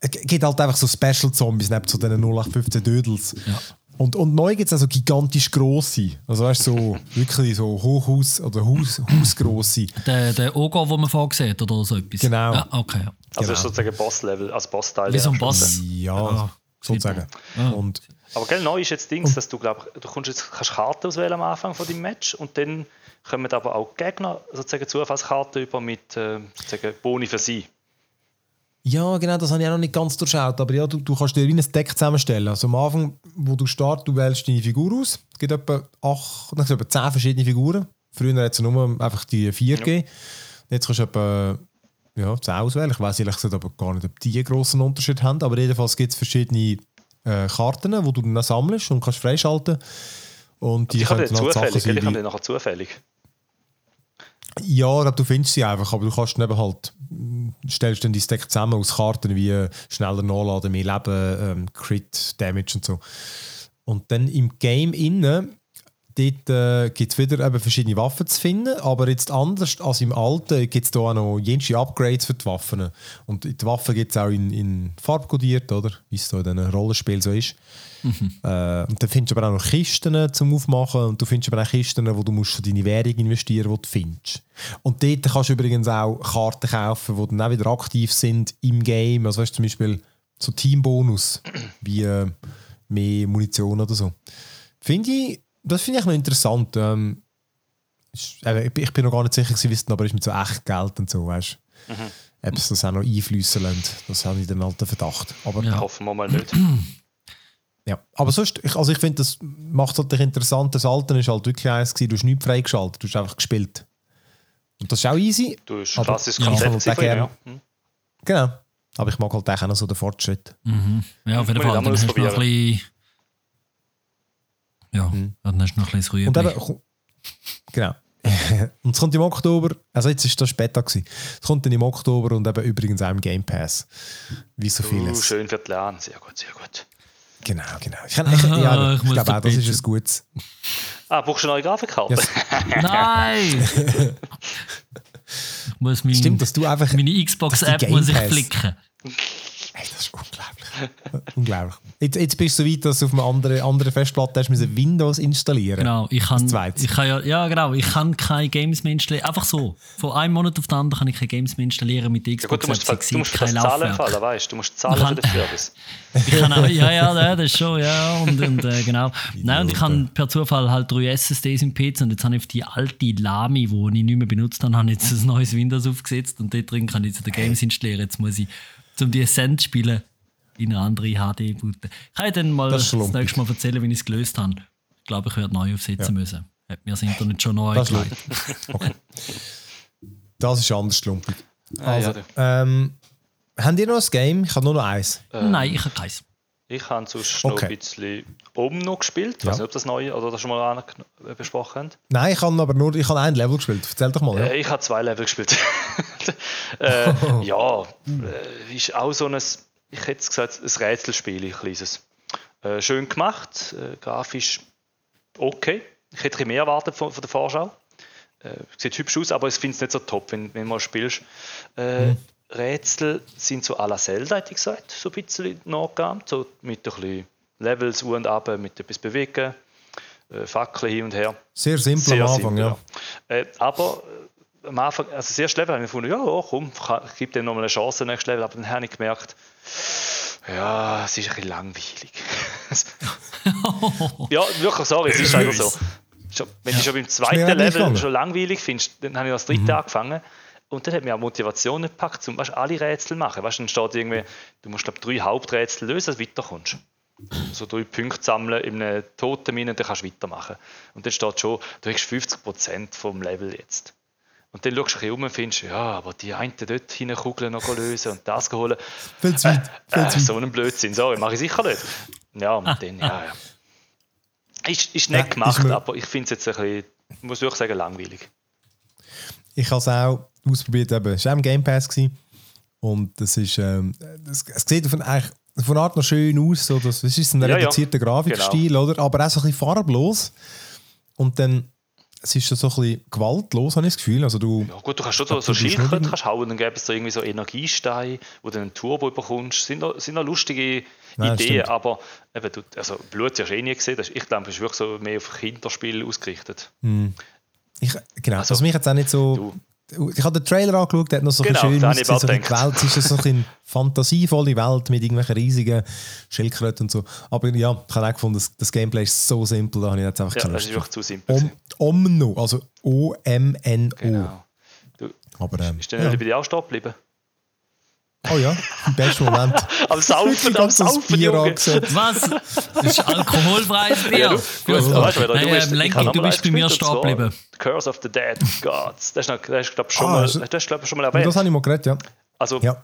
es gibt halt einfach so Special-Zombies neben so diesen 0815 Dödels. Ja. Und, und neu gibt es also gigantisch grosse. Also weißt so wirklich so Hochhaus- oder Haus, Hausgrosse. Der, der Ogo, den man vorgesehen hat, oder so etwas? Genau. Ja, okay. Ja. Also genau. sozusagen Boss-Level, als Boss-Teil. Wie so ein Boss. Ja, ja sozusagen. Ja. Und, Aber gell, neu ist jetzt Dings, dass du glaub, du kannst jetzt kannst Karten auswählen am Anfang von deinem Match und dann kommen aber auch Gegner sozusagen Zufallskarten über mit äh, sozusagen Boni für sie. Ja, genau, das habe ich auch noch nicht ganz durchschaut. Aber ja, du, du kannst dir wie ein Deck zusammenstellen. Also am Anfang, wo du startest, du wählst deine Figur aus. Es gibt etwa, acht, etwa zehn verschiedene Figuren. Früher hat es nur einfach die vier ja. gegeben. Jetzt kannst du etwa ja, zehn auswählen. Ich weiß ehrlich gesagt aber gar nicht, ob die einen grossen Unterschied haben. Aber jedenfalls gibt es verschiedene äh, Karten, die du dann sammelst und kannst freischalten. Und die, die können dann zufällig, Sachen die, die nachher zufällig. Ja, du findest sie einfach, aber du kannst eben halt, stellst dann dein Deck zusammen aus Karten wie schneller nachladen, mehr Leben, ähm, Crit, Damage und so. Und dann im Game innen Dort äh, gibt es wieder eben verschiedene Waffen zu finden, aber jetzt anders als im Alten gibt es da auch noch jenste Upgrades für die Waffen. Und die Waffen gibt es auch in, in farbkodiert, oder? Wie es so in diesen Rollenspielen so ist. Mhm. Äh, und dann findest du aber auch noch Kisten zum Aufmachen und du findest aber auch Kisten, wo du musst für deine Währung investieren die du findest. Und dort kannst du übrigens auch Karten kaufen, die dann auch wieder aktiv sind im Game. Also weißt du zum Beispiel so Teambonus, wie äh, mehr Munition oder so. Finde ich das finde ich noch interessant. Ähm, ich bin noch gar nicht sicher, wie es aber ist mit so echt Geld und so, weißt du? Mhm. Ob es das auch noch einflüssen lässt. Das habe ich den alten Verdacht. Aber, ja. Hoffen wir mal nicht. (clears throat) Ja, aber sonst, also ich finde, das macht halt interessant. Das Alte ist halt wirklich eins gewesen, du hast nichts freigeschaltet, du hast einfach gespielt. Und das ist auch easy. Du hast klassisches Konzept halt ja. Hm. Genau. Aber ich mag halt auch noch so den Fortschritt. Mhm. Ja, auf jeden Fall. Dann hast du noch ein bisschen ja, mhm. dann hast du noch ein bisschen Und eben, genau. (laughs) und es kommt im Oktober, also jetzt ist das später gewesen. Es kommt dann im Oktober und eben übrigens auch im Game Pass. Wie so vieles. Uh, schön für die Lernen, sehr gut, sehr gut. Genau, genau. Ich, ich, ich, ja, ich, ich glaube auch, das ist ein gutes. Ah, brauchst du eine neue Grafikkarte? Yes. (laughs) Nein! (laughs) muss mein, Stimmt, dass du einfach. Meine Xbox-App muss ich. Hey, das ist unglaublich. (laughs) unglaublich. Jetzt, jetzt bist du so weit, dass du auf einer anderen, anderen Festplatte hast müssen Windows installieren Genau, ich kann, ich kann ja, ja, genau, ich kann keine Games mehr installieren. Einfach so. Von einem Monat auf den anderen kann ich keine Games mehr installieren mit Xbox. Ja, gut, du musst, App, du musst kein Zahlen fallen, weißt du? musst zahlen kann, für den Service. (laughs) ich kann auch, ja, ja, das ist schon, ja. Und, und äh, genau. (laughs) Nein, und ich kann per Zufall halt drei SSDs im PC und jetzt habe ich auf die alte Lami, die ich nicht mehr benutzt habe, habe jetzt ein neues Windows aufgesetzt und dort drin kann ich jetzt die Games installieren. Jetzt muss ich um die Ascent spielen in eine andere HD booten. Ich kann dann mal das, das nächste Mal erzählen, wie ich es gelöst habe. Ich glaube, ich werde neu aufsetzen ja. müssen. Hat mir das Internet schon neu das gelegt. okay. Das ist anders schlumpig. Also, ah, ja, ähm, habt ihr noch ein Game? Ich habe nur noch eins. Ähm, Nein, ich habe keins. Ich habe sonst okay. noch ein bisschen oben noch gespielt. Ich ja. weiß nicht, ob das neu oder das schon mal besprochen haben. Nein, ich habe aber nur ich habe ein Level gespielt. Erzähl doch mal. Ja. Äh, ich habe zwei Level gespielt. (laughs) äh, (laughs) ja, äh, ist auch so ein, ich hätte gesagt, ein Rätselspiel, ein kleines. Äh, schön gemacht, äh, grafisch okay. Ich hätte mehr erwartet von, von der Vorschau. Äh, sieht hübsch aus, aber ich finde es nicht so top, wenn, wenn du mal spielst. Mhm. Rätsel sind so la Zelda, hätte ich gesagt, so ein bisschen nachgeahmt, so mit ein bisschen Levels u und ab, mit etwas bewegen, äh, Fackeln hin und her. Sehr simpel Sehr am Anfang, simpel, ja. Äh, aber äh, am Anfang, also das erste Level habe ich gefunden, ja, oh, komm, ich gebe dem nochmal eine Chance, nächstes Level, aber dann habe ich gemerkt, ja, es ist ein bisschen langweilig. (laughs) ja, wirklich, sorry, es ist einfach so. Wenn du schon beim zweiten Level schon langweilig findest, dann habe ich das dritte mhm. angefangen und dann hat mir auch Motivation gepackt, um weißt, alle Rätsel zu machen. Weißt, dann steht irgendwie, du musst glaub, drei Haupträtsel lösen, dass du weiterkommst. So drei Punkte sammeln in einem Totenmine und dann kannst du weitermachen. Und dann steht schon, du hast 50% vom Level jetzt. Und dann schaust du um und findest, ja, aber die eine dort hineinkugeln noch lösen und das holen. Viel zu weit. Äh, äh, so einen Blödsinn, sorry, mache ich sicher nicht. Ja, und dann, ja, ja. Ist, ist nett gemacht, aber ich finde es jetzt ein bisschen, muss ich sagen, langweilig. Ich habe es auch ausprobiert, eben, es war auch im Game Pass. Gewesen. Und das ist, ähm, das, es sieht von, eigentlich von Art noch schön aus. So, das, das ist ein reduzierter ja, Grafikstil, genau. oder? aber auch so ein bisschen farblos. Und dann es ist so ein bisschen gewaltlos, habe ich das Gefühl. Also du, ja gut, du kannst schon so, so Schildkröten kannst hauen, dann gäbe es so irgendwie so Energiesteine, wo du einen Turbo bekommst. Sind noch, sind noch lustige Nein, Ideen, aber eben, du, also Blut hast du eh nie gesehen. Ich glaube, es ist wirklich so mehr auf Kinderspiel ausgerichtet. Hm. Ich, genau, also, was mich jetzt auch nicht so... Du, ich habe den Trailer angeschaut, der hat noch so genau, schön ausgesehen, so die Welt ist so eine (laughs) fantasievolle Welt mit irgendwelchen riesigen Schildkröten und so. Aber ja, ich habe auch gefunden, das, das Gameplay ist so simpel, da habe ich jetzt einfach ja, keine Lust. das ist wirklich zu simpel. Om, Omno, also O-M-N-O. Genau. Du, Aber, ähm, ist der ja. dir auch stehen geblieben? Oh ja, im besten Moment. (laughs) am Saufen, am Saufen, Bier Was? Das ist alkoholfreies Bier. Ja, du, gut, ja. weißt, du, Nein, du, bist, ähm, Lenki, du bist bei mir stehen geblieben. Curse of the Dead Gods. Das ist, das ist glaube ich, schon, ah, mal, das glaub, schon mal erwähnt. Das habe ich mal geredet, ja. Also, ja.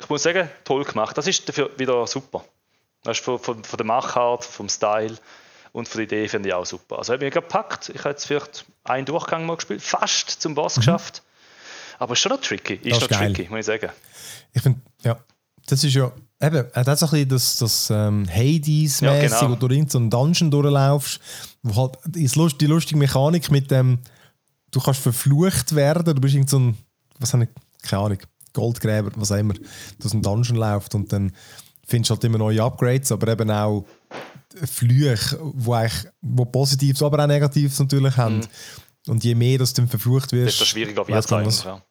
ich muss sagen, toll gemacht. Das ist dafür wieder super. Das ist von, von, von der Machart, vom Style und von der Idee finde ich auch super. Also, habe ich mich gepackt. Ich habe jetzt vielleicht einen Durchgang mal gespielt, fast zum Boss mhm. geschafft. Aber ist schon noch tricky. Ist, ist noch geil. tricky, muss ich sagen. Ich finde, ja, das ist ja, eben, das ist ein bisschen das, das ähm, Hades-mäßig, ja, genau. wo du in so einen Dungeon durchlaufst, wo halt die lustige Mechanik mit dem, du kannst verflucht werden, du bist irgend so ein, was habe ich, keine Ahnung, Goldgräber, was auch immer, aus einem Dungeon läuft und dann findest du halt immer neue Upgrades, aber eben auch Flüche, wo, eigentlich, wo Positives, aber auch Negatives natürlich haben. Mhm. Und je mehr dass du dann verflucht wirst, desto schwieriger wird es ja.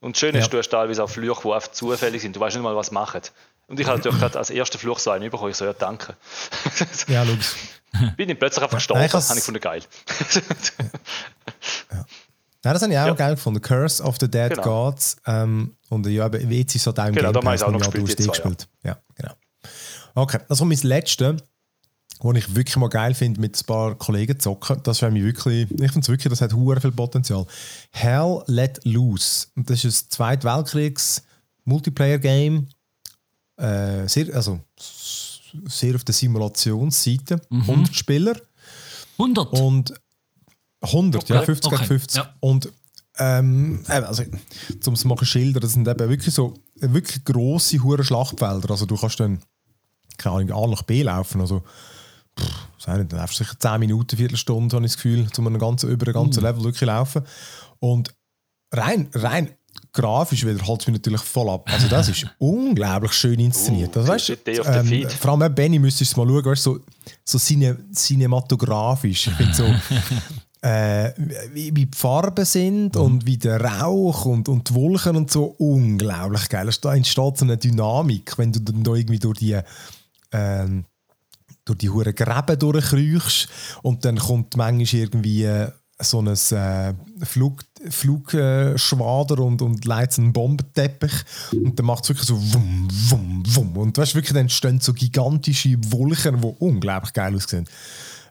Und schön ist, ja. du hast teilweise auch Flüche, die einfach zufällig sind. Du weißt nicht mal, was machen. Und ich habe natürlich gerade als erster Fluch so einen bekommen. Ich so, ja, danke. (laughs) ja, logisch. (laughs) Bin ich plötzlich einfach gestorben. Nein, habe ich gefunden, geil. ja. Nein, das habe ich auch ja. geil gefunden. Curse of the Dead genau. Gods. Ähm, und ja, jetzt ist so dein genau, Game Pass, auch noch gespielt, zwei, gespielt. Ja. ja, genau. Okay, das war mein letztes wo ich wirklich mal geil finde, mit ein paar Kollegen zocken. Das wäre mir wirklich, ich finde es wirklich, das hat hure viel Potenzial. Hell Let Loose. Und das ist ein Zweite Weltkriegs Multiplayer Game. Äh, sehr, also sehr auf der Simulationsseite. Mhm. 100 Spieler. 100? Und 100, okay. ja, 50 okay. gegen 50. Ja. Und ähm, also, um es mal zu schildern, das sind eben wirklich so wirklich grosse hure Schlachtfelder. Also du kannst dann keine Ahnung, A nach B laufen. Also dann läufst du sicher 10 Minuten, Viertelstunde, habe ich das Gefühl, um einen ganzen, über ein ganzes mm. Level wirklich laufen. Und rein, rein grafisch wieder holt es mich natürlich voll ab. Also das ist (laughs) unglaublich schön inszeniert. Uh, das, weißt, ähm, vor allem Benny müsstest du mal schauen, weißt, so, so cine, cinematografisch. Ich finde so, (laughs) äh, wie, wie, die Farben sind mhm. und wie der Rauch und, und die Wolken und so, unglaublich geil. Da entsteht so eine Dynamik, wenn du dann da irgendwie durch die ähm, durch die hure Gräben durchkriechst und dann kommt manchmal irgendwie äh, so ein äh, Flug, Flugschwader und, und leitet einen Bombenteppich und dann macht es wirklich so wum, wum, wum. Und weißt, wirklich, dann entstehen so gigantische Wolken, die unglaublich geil aussehen.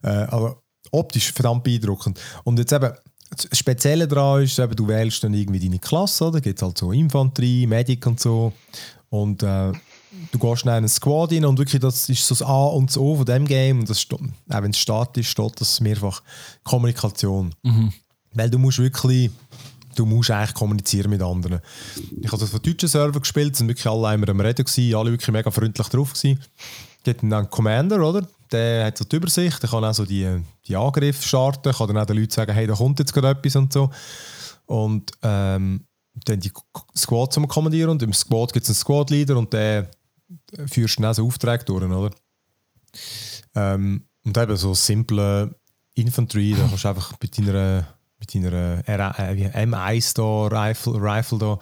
Äh, aber optisch verdammt beeindruckend. Und jetzt eben, das Spezielle daran ist, eben, du wählst dann irgendwie deine Klasse, da gibt es halt so Infanterie, Medic und so. Und äh, du gehst in einen Squad rein und wirklich das ist so das A und das O von dem Game und das, auch wenn es statisch steht, das mehrfach Kommunikation. Mhm. Weil du musst wirklich, du musst eigentlich kommunizieren mit anderen. Ich habe das von deutschen Server gespielt, sind wirklich alle immer am Reden gewesen, alle wirklich mega freundlich drauf gewesen. Gibt dann einen Commander, oder? Der hat so die Übersicht, der kann auch so die, die Angriffe starten, kann dann auch den Leuten sagen, hey, da kommt jetzt gerade etwas und so. Und ähm, dann die Squad zum Kommandieren und im Squad gibt es einen Squad-Leader und der führst dann auch so Aufträge durch, oder? Ähm, und eben so simple Infantry, da kannst du einfach mit deiner, mit deiner äh, M1 da, Rifle, Rifle da,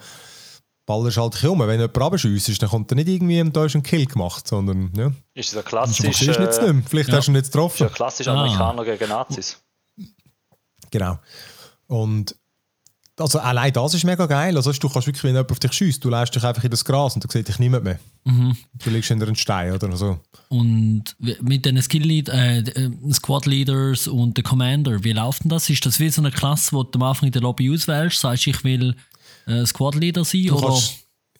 ballerst halt um. Wenn jemand abschießt, dann kommt er nicht irgendwie im Deutschen Kill gemacht, sondern ja. Ist das ein klassisch... Ist nicht äh, Vielleicht ja. hast du ihn jetzt getroffen. Ist ein klassisch Amerikaner ah. gegen Nazis. Genau. Und also allein das ist mega geil. Also du kannst wirklich, wenn jemand auf dich schießt, du lässt dich einfach in das Gras und dann sieht dich niemand mehr. Mhm. Du liegst hinter einem Stein oder so. Und mit den Skill -Lead äh, äh, Squad Leaders und den Commander, wie läuft denn das? Ist das wie so eine Klasse, wo du am Anfang in der Lobby auswählst? Sagst ich will äh, Squad Leader sein? Du oder? Kannst,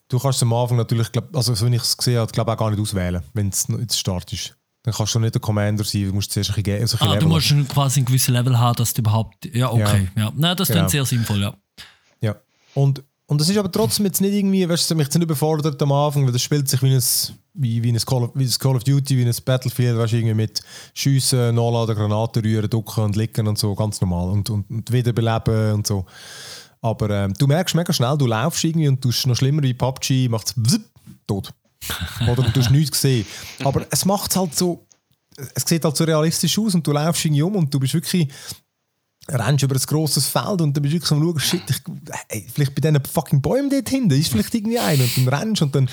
du kannst am Anfang natürlich, glaub, also so wie ich es gesehen habe, glaube auch gar nicht auswählen, wenn es jetzt Start ist. Dann kannst du nicht der Commander sein, du musst zuerst ein bisschen, also ein ah, du musst quasi ein gewisses Level haben, dass du überhaupt. Ja, okay. Ja. ja. Nein, das genau. sehr sinnvoll, ja. Und, und das ist aber trotzdem jetzt nicht irgendwie, weißt du, mich nicht überfordert am Anfang, weil das spielt sich wie ein, wie, wie, ein Call of, wie ein Call of Duty, wie ein Battlefield, weißt, irgendwie mit Schiessen, Nachladen, Granaten rühren, ducken und liegen und so, ganz normal. Und, und, und wiederbeleben und so. Aber ähm, du merkst mega schnell, du laufst irgendwie und du noch schlimmer wie PUBG, macht es tot. Oder du hast nichts gesehen. Aber es macht es halt so, es sieht halt so realistisch aus und du läufst irgendwie um und du bist wirklich rennst über ein grosses Feld und dann bist du wirklich am schauen, shit, ich, ey, vielleicht bei diesen fucking Bäumen dort hinten ist vielleicht irgendwie einer und dann rennst und dann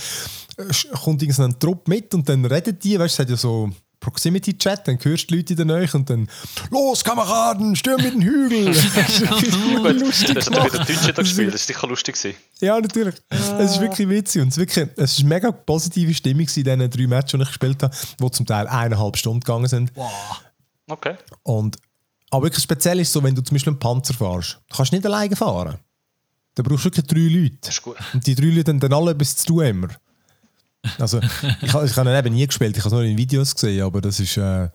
äh, kommt irgendein Trupp mit und dann reden die, weißt du, es hat ja so Proximity-Chat, dann hörst du die Leute in der Nähe und dann «Los, Kameraden, stürm mit den Hügel!» (laughs) Das ist lustig Das hat wieder Deutsche da gespielt, das war sicher lustig. Gewesen. Ja, natürlich. Es ist wirklich witzig und es, wirklich, es ist eine mega positive Stimmung in diesen drei Matches, die ich gespielt habe, die zum Teil eineinhalb Stunden gegangen sind. Wow. Okay. Und, aber wirklich speziell ist so, wenn du zum Beispiel einen Panzer fährst, du kannst nicht alleine fahren. Da brauchst du wirklich drei Leute. Das ist gut. Und die drei Leute haben dann alle etwas zu tun immer. Also, ich, ich habe ihn eben nie gespielt, ich habe es nur in Videos gesehen, aber das ist. Äh,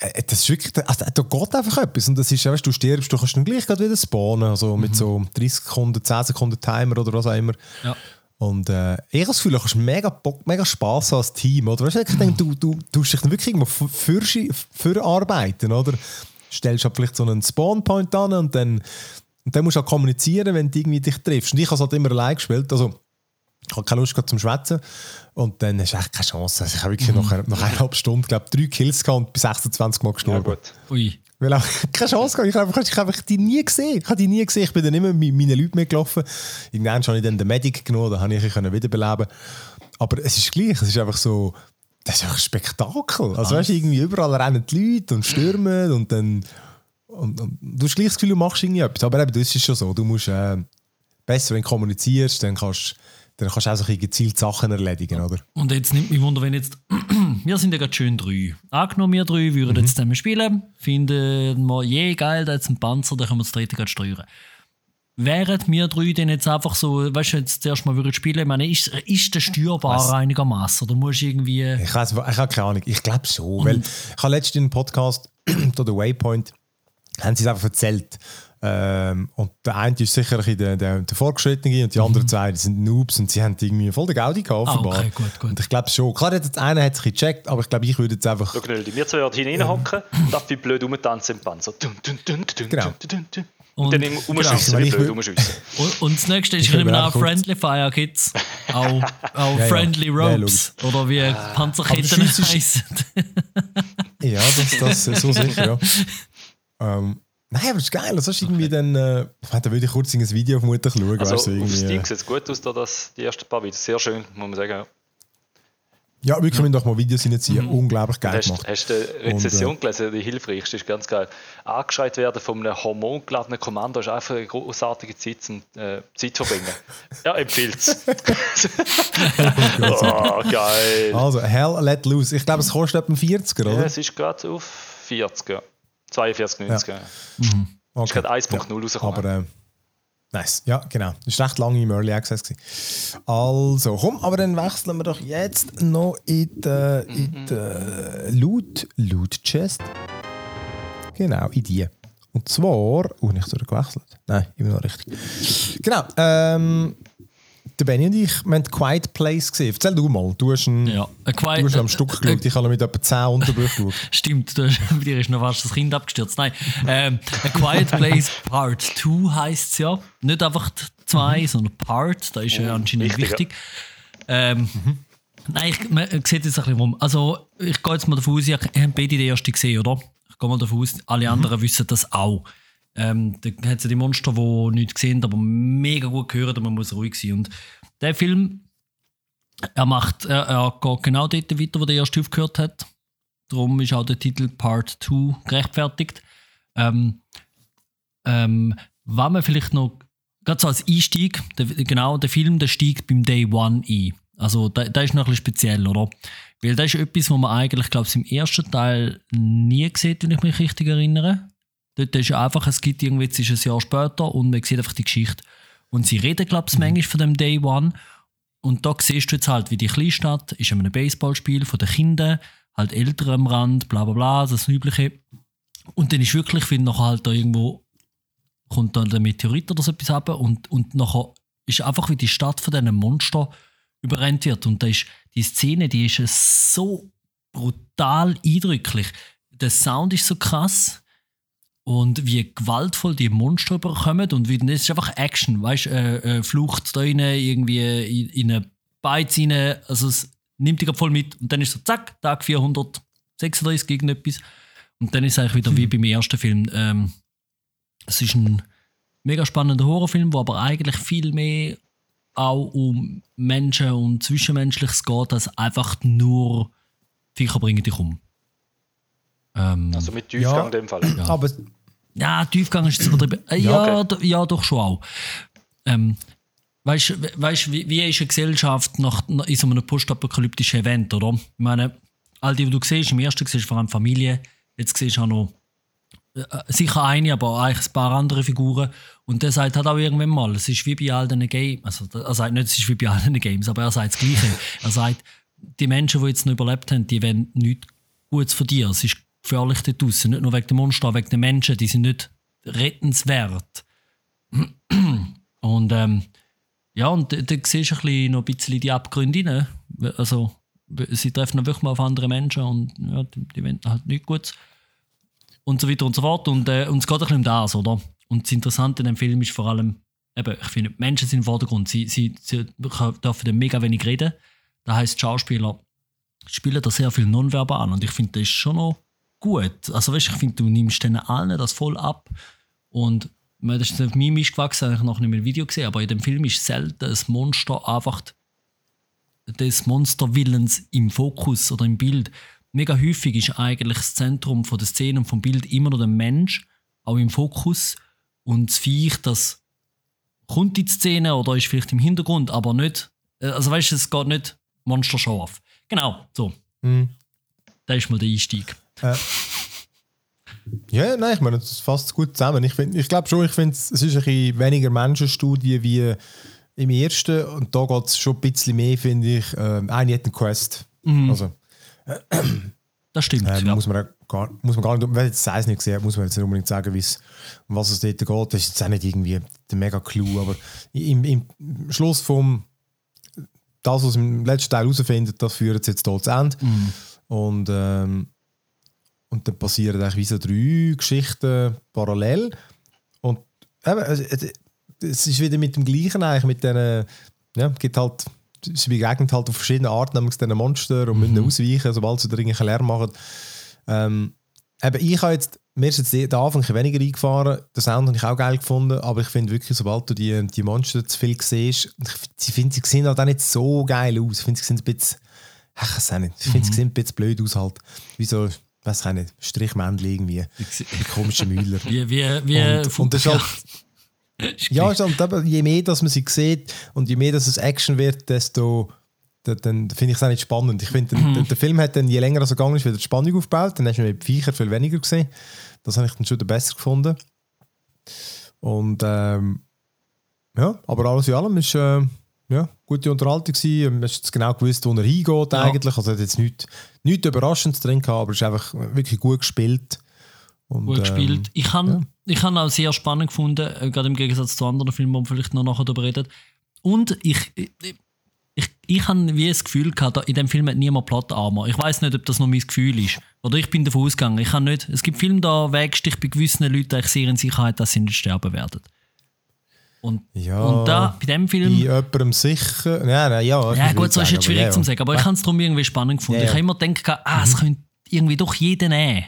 äh, das ist wirklich, also, da geht einfach etwas und das ist, weißt, du stirbst, du kannst dann gleich wieder spawnen, also mit mhm. so 30 Sekunden, 10 Sekunden Timer oder was auch immer. Ja. Und äh, ich habe das Gefühl, du hast mega, Bock, mega Spass als Team, oder? Weißt, ich denke, du, du, du tust dich dann wirklich irgendwo für, für arbeiten, oder? Stellst halt vielleicht so einen Spawn-Point an und dann, und dann musst du auch kommunizieren, wenn du irgendwie dich triffst. Und ich habe es halt immer allein gespielt, also ich habe keine Lust zum Schwätzen. Und dann hast du echt keine Chance. Also ich habe wirklich mhm. nach, nach eineinhalb Stunden, glaube drei Kills gehabt und bis 26 Mal gestorben. Ja, gut. Ui. Weil auch (laughs) keine Chance gehabt. Ich habe einfach, ich habe die nie gesehen. Ich habe die nie gesehen. Ich bin dann immer mit meinen Leuten mitgelaufen. Irgendwann habe ich dann den Medic genommen, da habe ich ihn wiederbeleben Aber es ist gleich. Es ist einfach so, das ist einfach ein Spektakel. Also weißt irgendwie überall rennen die Leute und stürmen und dann und, und, du hast gleich das Gefühl, du machst irgendwie etwas. Aber eben, das ist schon so. Du musst äh, besser, wenn du kommunizierst, dann kannst du dann kannst du auch so gezielt Sachen erledigen, oder? Und jetzt nimmt mich Wunder, wenn jetzt, (clears throat) wir sind ja gerade schön drei. Angenommen, wir drei würden mhm. jetzt zusammen spielen, finden wir je geil, da jetzt ein Panzer, da können wir das dritte gerade steuern. Wären wir drei denn jetzt einfach so, weißt du, jetzt zuerst mal würden spielen, ich meine, ist, ist der steuerbar einigermaßen? Oder musst du irgendwie. Ich, weiss, ich habe keine Ahnung, ich glaube so, weil ich habe letztens in einem Podcast, (clears throat) oder Waypoint, haben sie es einfach erzählt. Ähm, und der eine ist sicher der, der, der Fortgeschrittene und die mhm. anderen zwei die sind Noobs und sie haben irgendwie voll den Gaudi gehabt, ah, offenbar. Ah, okay, gut, gut. Und ich glaube schon. Klar, der eine hat sich gecheckt, aber ich glaube, ich würde jetzt einfach... Schau, Nöldi, wir zwei werden hineinhocken ähm. und darf wie blöd rumtanzen im Panzer. Dun, dun, dun, dun, genau. Dun, dun, und, und dann umschiessen, genau. wie blöd umschiessen. (laughs) Und, und das nächste ist ich auch Friendly Fire Kids. (laughs) Auch, auch ja, Friendly ja. Ropes. Ja, oder wie ah. Panzerketten heißen. ja, das, das so sicher, ja. (laughs) Ähm, Nein, aber das ist geil. Das ist irgendwie okay. dann. Äh, da würde ich kurz in ein Video vermutlich schauen. Also, weißt, irgendwie, auf Steam sieht es gut aus, da das, die ersten paar Videos. Sehr schön, muss man sagen. Ja, wir können doch mal Videos reinziehen. Mhm. Unglaublich geil hast, gemacht. Hast du eine Rezession Und, äh, gelesen, die hilfreichste ist ganz geil. Angeschreit werden von einem hormongeladenen Kommando ist einfach eine großartige Zeit zum äh, Zeit verbringen. (laughs) ja, empfiehlt (laughs) oh, geil. Also, Hell Let Loose. Ich glaube, es kostet etwa 40er, oder? Ja, es ist gerade auf 40er. 42,90. Ja. Mhm. Okay. Ist gerade 1.0 ja. rausgekommen. Aber, äh, nice. Ja, genau. Das war recht lange im Early Access. Gewesen. Also, komm, aber dann wechseln wir doch jetzt noch in die, in die Loot, Loot Chest. Genau, in die. Und zwar. Oh, nicht so gewechselt. Nein, immer noch richtig. Genau. Ähm, der Benny und ich, wir haben Quiet Place gesehen. Erzähl du mal. Du hast, ein, ja, quiet, du hast am Stück geschaut. Ich habe mit etwa 10 Unterbrüchen geschaut. (laughs) Stimmt, du hast, bei (laughs) dir ist noch fast das Kind abgestürzt. Nein, ähm, A Quiet Place Part 2 heisst es ja. Nicht einfach 2, mhm. sondern Part. Das ist ja oh, anscheinend wichtig. Ähm, mhm. Nein, ich, man sieht jetzt ein bisschen rum. Also, ich gehe jetzt mal davon aus, ihr habt beide die erste gesehen, oder? Ich gehe mal davon aus, alle mhm. anderen wissen das auch. Ähm, da hat es ja die Monster, die nichts sehen, aber mega gut hören und man muss ruhig sein. Und der Film, er macht, er, er geht genau dort weiter, wo der erste aufgehört hat. Darum ist auch der Titel Part 2 gerechtfertigt. Ähm, ähm, was man vielleicht noch, gerade so als Einstieg, der, genau, der Film, der steigt beim Day One ein. Also, da, da ist noch ein bisschen speziell, oder? Weil das ist etwas, was man eigentlich, glaube ich, im ersten Teil nie sieht, wenn ich mich richtig erinnere. Dort ist einfach, es gibt irgendwie, es ist ein Jahr später und man sieht einfach die Geschichte. Und sie reden, glaube ich, mhm. manchmal von dem Day One. Und da siehst du jetzt halt, wie die Kleinstadt ist in einem Baseballspiel von den Kindern, halt Eltern am Rand, bla bla bla, das Übliche. Und dann ist wirklich, finde nachher halt da irgendwo kommt dann der Meteorit oder so etwas ab und, und nachher ist einfach wie die Stadt von diesen Monstern überrennt wird. Und da ist die Szene, die ist so brutal eindrücklich. Der Sound ist so krass und wie gewaltvoll die Monster überkommen und wie das ist einfach Action, weißt du, äh, äh, Flucht da rein, irgendwie in, in eine Beiz rein, also es nimmt dich voll mit und dann ist so zack, Tag 436 gegen etwas und dann ist es eigentlich wieder wie beim ersten Film. Ähm, es ist ein mega spannender Horrorfilm, wo aber eigentlich viel mehr auch um Menschen und Zwischenmenschliches geht, als einfach nur Viecher bringen dich um. Ähm, also mit Tiefgang ja, in dem Fall. Ja. Aber ja, Tiefgang ist jetzt übertrieben. Äh, ja, okay. ja, doch schon auch. Ähm, weißt du, wie, wie ist eine Gesellschaft nach, in so einem postapokalyptischen Event, oder? Ich meine, all die, die du siehst, im ersten siehst du vor allem Familie, jetzt siehst du auch noch äh, sicher eine, aber eigentlich ein paar andere Figuren. Und der sagt halt auch irgendwann mal, es ist wie bei all diesen Games, also er sagt nicht, es ist wie bei all diesen Games, aber er sagt das Gleiche. er sagt, die Menschen, die jetzt noch überlebt haben, die wollen nichts Gutes von dir. Es ist gefährlich dort draussen. Nicht nur wegen dem Monster, wegen den Menschen, die sind nicht rettenswert. (clears throat) Und ähm, ja, und da, da siehst du ein bisschen, noch ein bisschen die Abgründe rein. Also, sie treffen dann wirklich mal auf andere Menschen und ja, die, die wollen halt nichts Gutes. Und so weiter und so fort. Und, äh, und es geht ein bisschen um das, oder? Und das Interessante in dem Film ist vor allem, eben, ich finde, Menschen sind im Vordergrund. Sie, sie, sie dürfen mega wenig reden. Das heisst, Schauspieler spielen da sehr viel nonverbal an. Und ich finde, das ist schon noch gut. Also weißt, ich finde, du nimmst denen allen das voll ab. Und das ist auf Mist gewachsen, ich noch nicht mehr ein Video gesehen, aber in dem Film ist selten das Monster einfach des Monsterwillens im Fokus oder im Bild. Mega häufig ist eigentlich das Zentrum von der Szene und vom Bild immer noch der Mensch, auch im Fokus. Und das Viech, das kommt in die Szene oder ist vielleicht im Hintergrund, aber nicht. Äh, also weißt du, es geht nicht Monster Show off. Genau, so. Mhm. Da ist mal der Einstieg. Äh. Ja, nein, ich meine, das fasst gut zusammen. Ich, ich glaube schon, ich finde, es ist ein bisschen weniger Menschenstudie wie im ersten und da geht es schon ein bisschen mehr, finde ich. Ähm, eine hat einen Quest. Mhm. Also, äh, das stimmt. Äh, ja. muss, man gar, muss man gar nicht, wenn jetzt es nicht gesehen muss man jetzt nicht unbedingt sagen, um was es dort geht. Das ist jetzt auch nicht irgendwie der mega Clou, aber im, im Schluss vom das, was im letzten Teil herausfindet, das führt jetzt hier zu Ende. Mhm. Und ähm, und dann passieren eigentlich wie so drei Geschichten parallel. Und eben, es ist wieder mit dem Gleichen eigentlich, mit diesen, ja, gibt halt, sie begegnen halt auf verschiedene Arten, nämlich diesen Monster und mhm. müssen ausweichen, sobald sie da irgendwelche Lärm machen. Ähm, eben, ich habe jetzt, mir ist jetzt der Anfang weniger eingefahren, den Sound habe ich auch geil gefunden, aber ich finde wirklich, sobald du die, die Monster zu viel siehst, ich finde, sie sehen halt auch nicht so geil aus. Ich finde, sie sehen ein bisschen, ich weiß nicht, ich finde, mhm. sie sehen ein bisschen blöd aus halt. Wie so weiß ich nicht, Strichmännchen irgendwie, die komischen Müller. (laughs) wie, wie, wie und, und das halt, ja, ist halt, je mehr dass man sie sieht und je mehr dass es Action wird, desto dann, dann finde ich es auch nicht spannend. Ich finde, mhm. der, der, Film hat dann, je länger er so gegangen ist, wieder die Spannung aufgebaut. Dann hast du mit Viecher viel weniger gesehen. Das habe ich dann schon besser gefunden. Und ähm, ja, aber alles in allem ist äh, ja, gute Unterhaltung gewesen. Man hat genau gewusst, wo er hingeht ja. eigentlich. Also hat jetzt nichts, nichts Überraschendes drin gehabt, aber es ist einfach wirklich gut gespielt. Und, gut gespielt. Ähm, ich habe ja. ich auch sehr spannend gefunden, äh, gerade im Gegensatz zu anderen Filmen, wo man vielleicht noch nachher darüber redet. Und ich, ich, ich, ich habe wie das Gefühl gehabt, in dem Film hat niemand Plot-Armor. Ich weiß nicht, ob das noch mein Gefühl ist. Oder ich bin davon ausgegangen. Ich nicht, es gibt Filme, da wägst dich bei gewissen Leuten ich sehr in Sicherheit, dass sie nicht sterben werden. Und, ja, und da, bei dem Film. Bei jemandem sicher. Ja, nein, ja, ja gut, so ist jetzt schwierig ja, zu sagen, aber ich habe es darum irgendwie spannend gefunden. Ja, ich habe immer gedacht, ah, es mhm. könnte irgendwie doch jeder nehmen.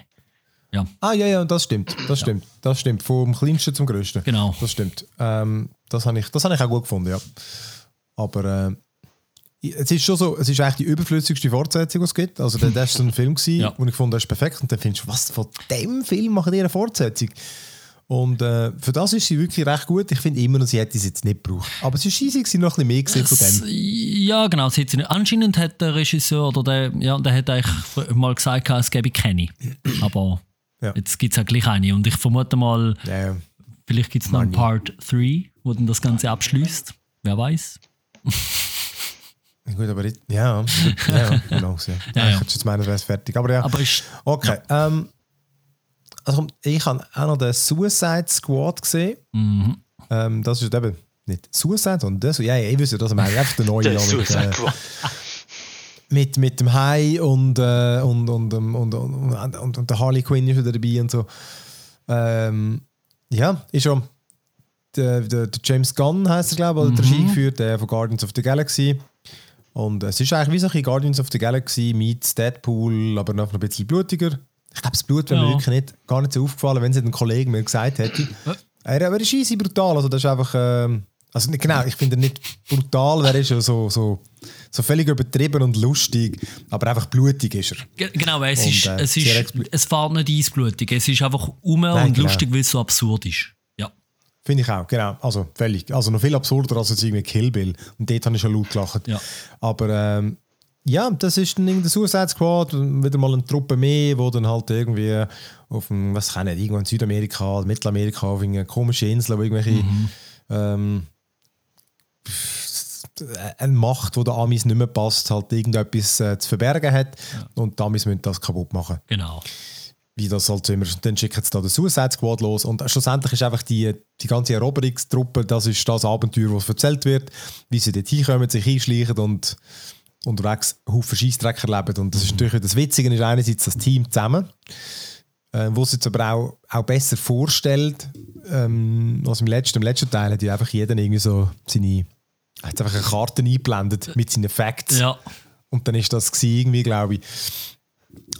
Ja. Ah, ja, ja, das stimmt. Das stimmt. Das stimmt. Vom kleinsten zum größten. Genau. Das stimmt. Ähm, das habe ich, das hab ich auch gut gefunden, ja. Aber äh, es ist schon so, es ist eigentlich die überflüssigste Fortsetzung, die es gibt. Also, das war so ein Film, gewesen, ja. wo ich fand, das ist perfekt. Und dann findest du, was, von dem Film machen die eine Fortsetzung? Und äh, für das ist sie wirklich recht gut. Ich finde immer noch, sie hätte es jetzt nicht gebraucht. Aber es ist easy, sie noch ein bisschen mehr gesehen von dem. Ja, genau. Sie hat Anscheinend hat der Regisseur oder der, ja, der hat eigentlich mal gesagt, es gäbe keine. Aber ja. jetzt gibt es ja gleich eine. Und ich vermute mal, ja. vielleicht gibt es noch ein Part 3, wo dann das Ganze abschließt. Wer weiß. Gut, aber ich, ja, ja, genau. Ja, ja. Ich hätte jetzt meinen, wäre es fertig. Aber ja, aber ist, okay. Ähm, also ich habe auch noch den Suicide Squad gesehen. Mhm. Ähm, das ist eben nicht Suicide, sondern das. Ja, ich wüsste, das meine ich einfach der neue (laughs) der Suicide Squad. mit, mit dem Hai und, äh, und, und, und, und, und, und, und, der Harley Quinn ist wieder dabei und so. Ähm, ja, ist schon. Der, der, der James Gunn heißt er, glaube ich, mhm. der Regie geführt, der von Guardians of the Galaxy. Und es ist eigentlich wie so ein Guardians of the Galaxy meets Deadpool, aber noch ein bisschen blutiger. Ich glaube, das Blut wäre ja. mir wirklich nicht, gar nicht so aufgefallen, wenn es ein Kollege mir gesagt hätte. er, er ist easy brutal, also das ist einfach... Ähm, also genau, ich finde nicht brutal, er ist ja so, so, so völlig übertrieben und lustig, aber einfach blutig ist er. Genau, es, und, ist, äh, es, ist, es fährt nicht eisblutig, es ist einfach um Nein, und genau. lustig, weil es so absurd ist. Ja. Finde ich auch, genau. Also völlig. Also noch viel absurder als jetzt irgendwie Kill Bill. Und dort habe ich schon laut gelacht. Ja. Aber ähm, ja, das ist dann der Suicide Squad, wieder mal eine Truppe mehr, wo dann halt irgendwie auf dem, was kann ich nicht, irgendwo in Südamerika, Mittelamerika, auf irgendeine komische Insel, wo irgendwelche mhm. ähm, eine Macht, die der Amis nicht mehr passt, halt irgendetwas äh, zu verbergen hat ja. und die Amis müssen das kaputt machen. Genau. Wie das halt so immer, dann schicken sie da den Suicide Squad los und schlussendlich ist einfach die, die ganze Eroberungstruppe, das ist das Abenteuer, das erzählt wird, wie sie dort hinkommen, sich einschleichen und unterwegs Haufen Scheissdreck erleben und das ist mhm. natürlich das Witzige ist einerseits das Team zusammen, äh, wo es jetzt aber auch, auch besser vorstellt, ähm, als im letzten, im letzten Teil hat ja einfach jeder irgendwie so seine hat einfach eine Karte eingeblendet mit seinen Facts. Ja. Und dann ist das irgendwie, glaube ich.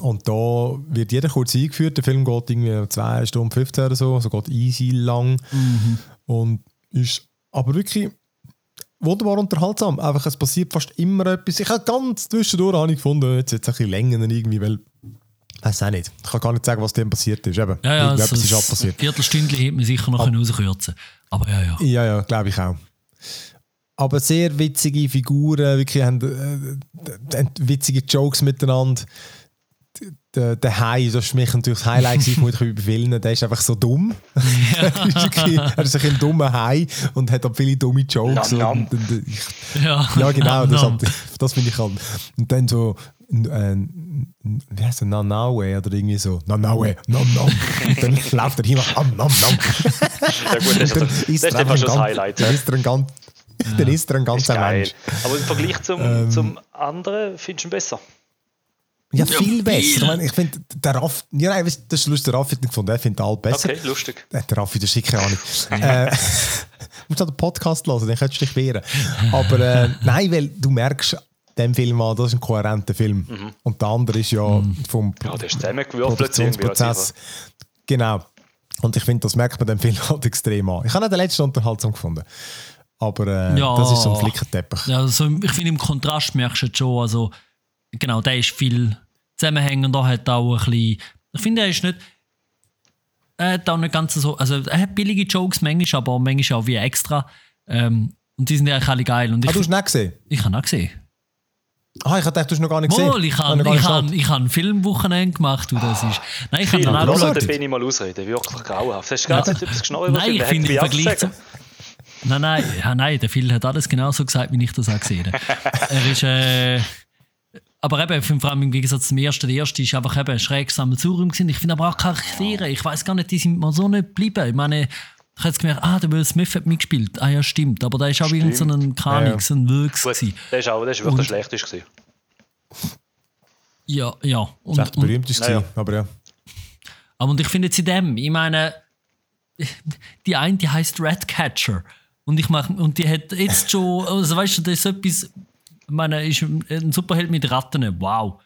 Und da wird jeder kurz eingeführt. Der Film geht irgendwie 2 Stunden 15 oder so, also geht easy lang. Mhm. Und ist aber wirklich wunderbar unterhaltsam. Einfach, es passiert fast immer etwas. Ich habe ganz zwischendurch habe ich gefunden, jetzt, jetzt ein bisschen länger irgendwie, weil weiß auch nicht. Ich kann gar nicht sagen, was dem passiert ist. Eben, ja, ja, also ist abpassiert. Ein Viertelstündchen hätte man sicher noch Ab rauskürzen Aber ja, ja. Ja, ja, glaube ich auch aber sehr witzige Figuren, wirklich haben äh, witzige Jokes miteinander. Der, der Hai, das war für mich natürlich das Highlight von über vielen, der ist einfach so dumm. Ja. (laughs) er ist ein dummer Hai und hat auch viele dumme Jokes. Nam, nam. Und, und, ich, ja. ja, genau, das, das finde ich halt. Und dann so, äh, wie heißt der, Nanaue oder irgendwie so, Nanaue, nom nom. dann läuft er hin und nom nom nom. ja gut, das ist, das ist einfach schon das Highlight. Dann ist er ein ganz ja. dann ist er ein ganzer Mensch. Aber im Vergleich zum, ähm, zum anderen findest du ihn besser? Ja, viel ja, besser. Ich, meine, ich finde, der Raff, ja, nein, das ist lustig, der Raffi nicht gefunden, er findet alle besser. Okay, lustig. Äh, der Raffi, der schickt keine Ahnung. äh, du (laughs) musst halt den Podcast hören, dann könntest du dich wehren. Aber äh, nein, weil du merkst, dem Film an, das ist ein kohärenter Film. Mhm. Und der andere ist ja mhm. vom ja, der ist Produktionsprozess. Genau. Und ich finde, das merkt man dem Film (laughs) halt extrem an. Ich habe den letzten unterhaltsam gefunden. Aber äh, ja, das ist so ein Flickenteppich. Ja, also ich finde, im Kontrast merkst du schon, also genau, der ist viel zusammenhängender, hat auch ein bisschen, ich finde, er ist nicht, er hat auch nicht ganz so, also er hat billige Jokes manchmal, aber manchmal auch wie extra. Ähm, und die sind ja eigentlich alle geil. Und ich, ah, du hast nicht gesehen? Ich habe nicht gesehen. Ah, ich dachte, du hast noch gar nicht gesehen. Wohl, ich habe ich hab, ich hab ein Filmwochenende gemacht. Und das ist, nein, ich habe dann auch geschaut. Den mal ausreden, wirklich grauenhaft. Hast du gerade etwas geschnallt? Nein, ich finde, im Vergleich zu, Nein, nein, ja, nein, der Phil hat alles genauso gesagt, wie ich das auch gesehen habe. (laughs) er ist, äh, aber eben, vor allem im Gegensatz zum ersten, der erste ist einfach eben ein schräges Sammelsurium gewesen. Ich finde aber auch Charaktere, ich weiß gar nicht, die sind mal so nicht geblieben. Ich meine, ich habe jetzt gemerkt, ah, der Will Smith hat mitgespielt. Ah ja, stimmt. Aber da ist auch irgendein so ein Kranik, ja. so ein Wirks. Der ist auch, der ist wirklich schlecht gewesen. Ja, ja. Und, das ist echt berühmt ist ja. aber ja. Aber und ich finde jetzt in dem, ich meine, (laughs) die eine, die heißt Ratcatcher. Und ich mache, und die hat jetzt schon, also weißt du, das ist etwas, ich meine, ist ein Superheld mit Ratten, wow.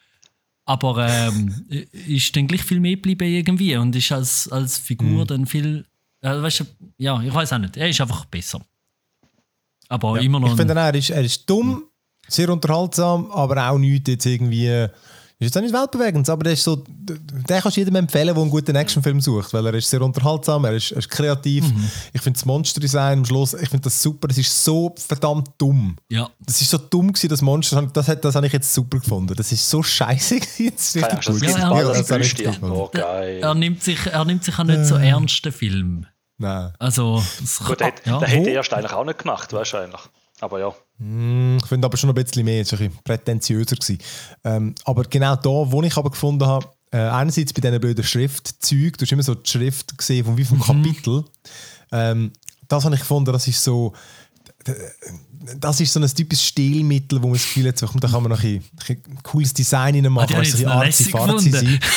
Aber ähm, (laughs) ist dann gleich viel mehr geblieben irgendwie und ist als, als Figur mhm. dann viel, äh, weißt du, ja, ich weiß auch nicht, er ist einfach besser. Aber ja, immer noch. Ich finde, er ist, er ist dumm, sehr unterhaltsam, aber auch nichts jetzt irgendwie ist jetzt auch nicht weltbewegend, aber der ist so, den kannst du jedem empfehlen, der einen guten Actionfilm sucht, weil er ist sehr unterhaltsam, er ist, er ist kreativ. Mhm. Ich finde das Monster-Design am Schluss, ich finde das super, es ist so verdammt dumm. Ja. Das ist so dumm gewesen, das Monster, das, das, das habe ich jetzt super gefunden. Das ist so scheiße gewesen, das ist richtig gut. Ja, ja, das richtig oh, geil. Er nimmt sich, er nimmt sich auch nicht so äh. ernst, den Film. Nein. Also, das Gut, kann, der, ja. der hätte er erst eigentlich auch nicht gemacht, wahrscheinlich. Aber ja. Mm, ich finde aber schon ein bisschen mehr, es war ein bisschen prätentiöser. Ähm, aber genau da, wo ich aber gefunden habe, äh, einerseits bei diesen blöden Schriftzeugen, du hast immer so die Schrift gesehen von wie vom mhm. Kapitel. Ähm, das habe ich gefunden, das ist so, das ist so ein typisches Stilmittel, wo man das Gefühl hat, da kann man noch ein, ein cooles Design machen, ah, also ein bisschen arzi sein. (laughs)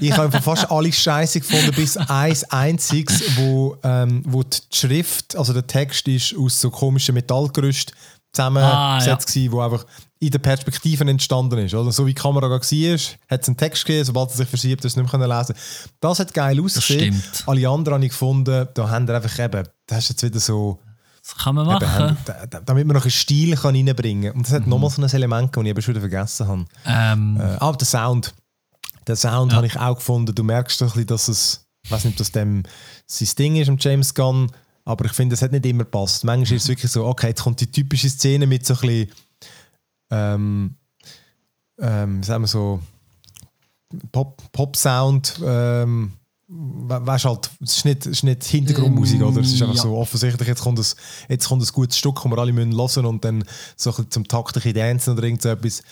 ich habe fast alle Scheiße gefunden, bis eins einziges, wo, ähm, wo die Schrift, also der Text ist aus so komischen Metallgerüst zusammengesetzt ah, ja. wo einfach in der Perspektive entstanden ist. Also so wie die Kamera war, hat es einen Text gegeben, sobald er sich verschiebt, das nicht mehr lesen Das hat geil ausgesehen. Alle anderen habe ich gefunden, da haben wir einfach eben, das ist jetzt wieder so... Das kann man machen. Eben, damit man noch einen Stil kann reinbringen kann. Und das hat mhm. nochmal so ein Element, das ich eben schon wieder vergessen habe. Ähm. Äh, aber der Sound. Der Sound ja. habe ich auch gefunden. Du merkst doch ein bisschen, dass es, ich weiß nicht, ob das dem sein Ding ist, am James Gunn, aber ich finde, es hat nicht immer gepasst. Manchmal ist es wirklich so, okay, jetzt kommt die typische Szene mit so ein bisschen, ähm, ähm, sagen wir so, Pop-Sound, Pop ähm, weißt halt, es ist nicht, es ist nicht Hintergrundmusik, oder? Es ist einfach ja. so offensichtlich, jetzt kommt, ein, jetzt kommt ein gutes Stück, das wir alle müssen hören und dann so ein zum Takt ein dancen oder irgend so etwas.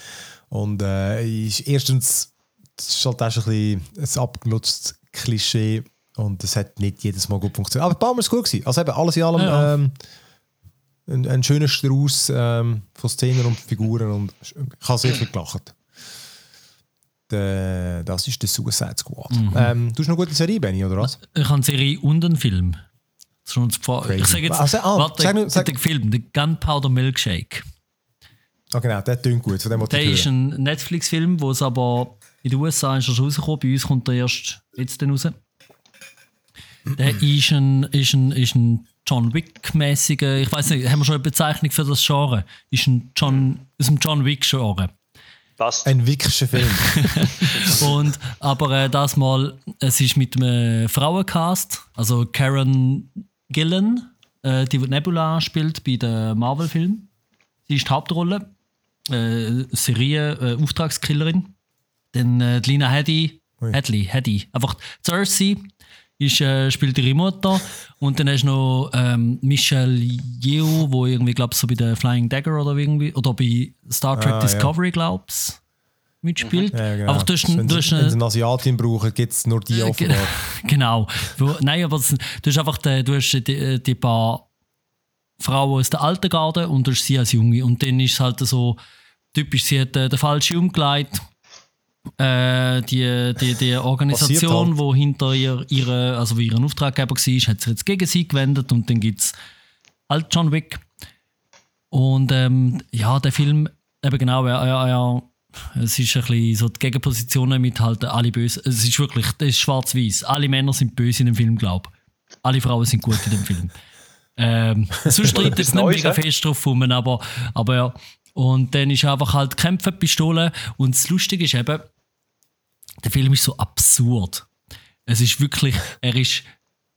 Und äh, ist erstens, es ist halt auch ein, bisschen ein abgenutztes Klischee und es hat nicht jedes Mal gut funktioniert. Aber ein paar Mal war es gut. Gewesen. Also eben, alles in allem ja. ähm, ein, ein schöner Strauß ähm, von Szenen und Figuren und ich habe sehr viel gelacht. De, das ist der Suicide Squad. Mhm. Ähm, du hast noch eine gute Serie, Benny, oder was? Ich habe eine Serie und einen Film. Ich sage jetzt, also, ah, warte, sag, sag, den Film, der Gunpowder Milkshake. Ah, genau, der klingt gut. Von dem der ist ein Netflix-Film, wo es aber in den USA ist er schon rausgekommen, bei uns kommt er erst jetzt raus. Der ist ein, ist ein, ist ein John Wick-mäßiger, ich weiß nicht, haben wir schon eine Bezeichnung für das Genre? Ist ein John, ist ein John Wick-Genre. Passt. Ein Wickischer Film. (laughs) und, aber äh, das mal, es ist mit einem Frauencast, also Karen Gillen, äh, die Nebula spielt bei den Marvel-Filmen. Sie ist die Hauptrolle, äh, Serie, äh, Auftragskillerin. Dann äh, Lina Headey, Hadley, Headey, einfach Cersei ist, äh, spielt ihre Mutter. Und dann hast du noch ähm, Michelle Yeoh, wo irgendwie, glaube so bei der Flying Dagger oder irgendwie, oder bei Star Trek ah, Discovery, ja. glaubst mitspielt. Ja, genau. Aber du hast, wenn, du hast eine, Asiatin brauchen, gibt es nur die äh, offenbar. (laughs) genau. Nein, aber das, du hast einfach die, du hast die, die paar Frauen aus der alten Garde und du hast sie als Junge. Und dann ist es halt so typisch, sie hat äh, den falschen umgelegt äh, die, die, die Organisation, halt. die hinter ihr, ihre, also ihren Auftraggeber war, hat sich jetzt gegen sie gewendet und dann gibt es halt John Wick. Und ähm, ja, der Film, eben genau, er, er, er, es ist ein bisschen so die Gegenpositionen mit halt alle böse. Es ist wirklich, das ist schwarz-weiß. Alle Männer sind böse in dem Film, glaube ich. Alle Frauen sind gut in dem Film. (laughs) Ähm, sonst streiten es nicht mega fest drauf rum, aber, aber ja. Und dann ist einfach halt Kämpfen, Pistole. Und das Lustige ist eben, der Film ist so absurd. Es ist wirklich, er ist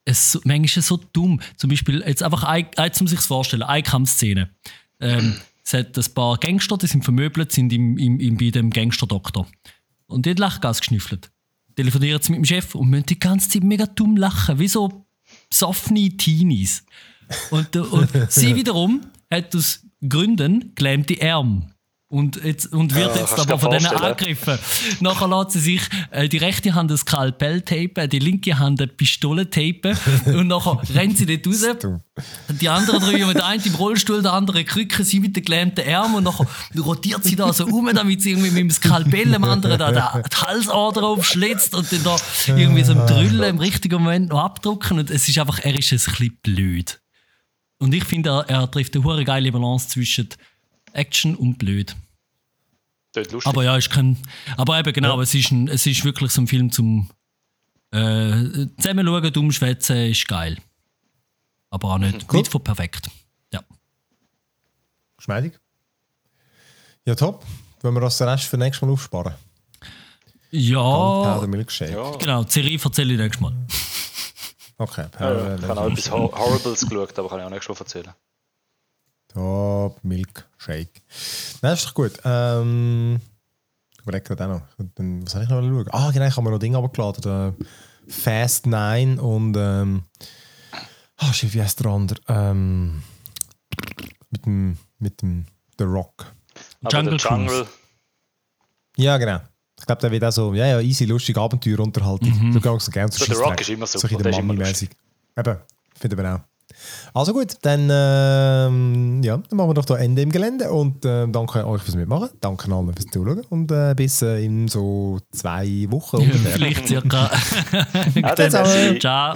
es, manchmal so dumm. Zum Beispiel, jetzt einfach, ein, jetzt muss ich es vorstellen, eine Kampfszene. Ähm, es hat ein paar Gangster, die sind vermöbelt, sind im, im, im, bei dem Gangsterdoktor. Und die hat Lachgas geschnüffelt. Telefonieren sie mit dem Chef und müssen die ganze Zeit mega dumm lachen, wie so besoffene Teenies. Und, und (laughs) sie wiederum hat aus Gründen gelähmte Arme und, jetzt, und wird ja, jetzt aber von denen angegriffen. Nachher lässt sie sich äh, die rechte Hand ein Skalpell tapen, die linke Hand eine Pistole tapen (laughs) und nachher rennt sie dort raus. Die anderen drei, mit der eine im Rollstuhl, der andere Krücke, sie mit den gelähmten Armen und nachher rotiert sie da so um, damit sie irgendwie mit dem Skalpell dem anderen da die Halsader aufschlitzt und dann da irgendwie so im Drüllen im richtigen Moment noch abdrucken und es ist einfach, er ist ein bisschen blöd. Und ich finde, er, er trifft eine hohe geile Balance zwischen Action und blöd. Aber ja, ich kann. Aber eben genau, ja. es, ist ein, es ist wirklich so ein Film zum äh, zusammen schauen, dumm schwätzen, ist geil. Aber auch nicht, cool. nicht von perfekt. Ja. Geschmeidig. Ja, top. Wenn wir das den Rest für nächstes Mal aufsparen. Ja. ja. Genau, die Serie erzähle ich nächstes Mal. Okay. Ja, ich habe auch etwas Horribles geschaut, aber kann ich auch nächstes Mal erzählen. Top Milkshake. Nein, ist doch gut. Ähm, ich überlege gerade auch noch. Dann, was soll ich noch schauen? Ah, genau, ich habe mir noch Dinge abgeladen. Fast 9 und. Ähm, ah, shit, wie heißt der andere? Ähm, mit dem. Mit dem. The Rock. Jungle, Jungle. Ja, genau. Ich glaube, der wird auch so, ja, ja, easy, lustig, Abenteuer unterhalten. Mhm. Du kannst so gerne so The Rock ist immer so. So ein bisschen Mami-mäßig. Eben, finde ich auch. Also gut, dann, ähm, ja, dann machen wir doch da Ende im Gelände und äh, danke euch fürs Mitmachen. Danke allen fürs Zuschauen und äh, bis äh, in so zwei Wochen (laughs) ungefähr. Vielleicht circa. (laughs) Ciao.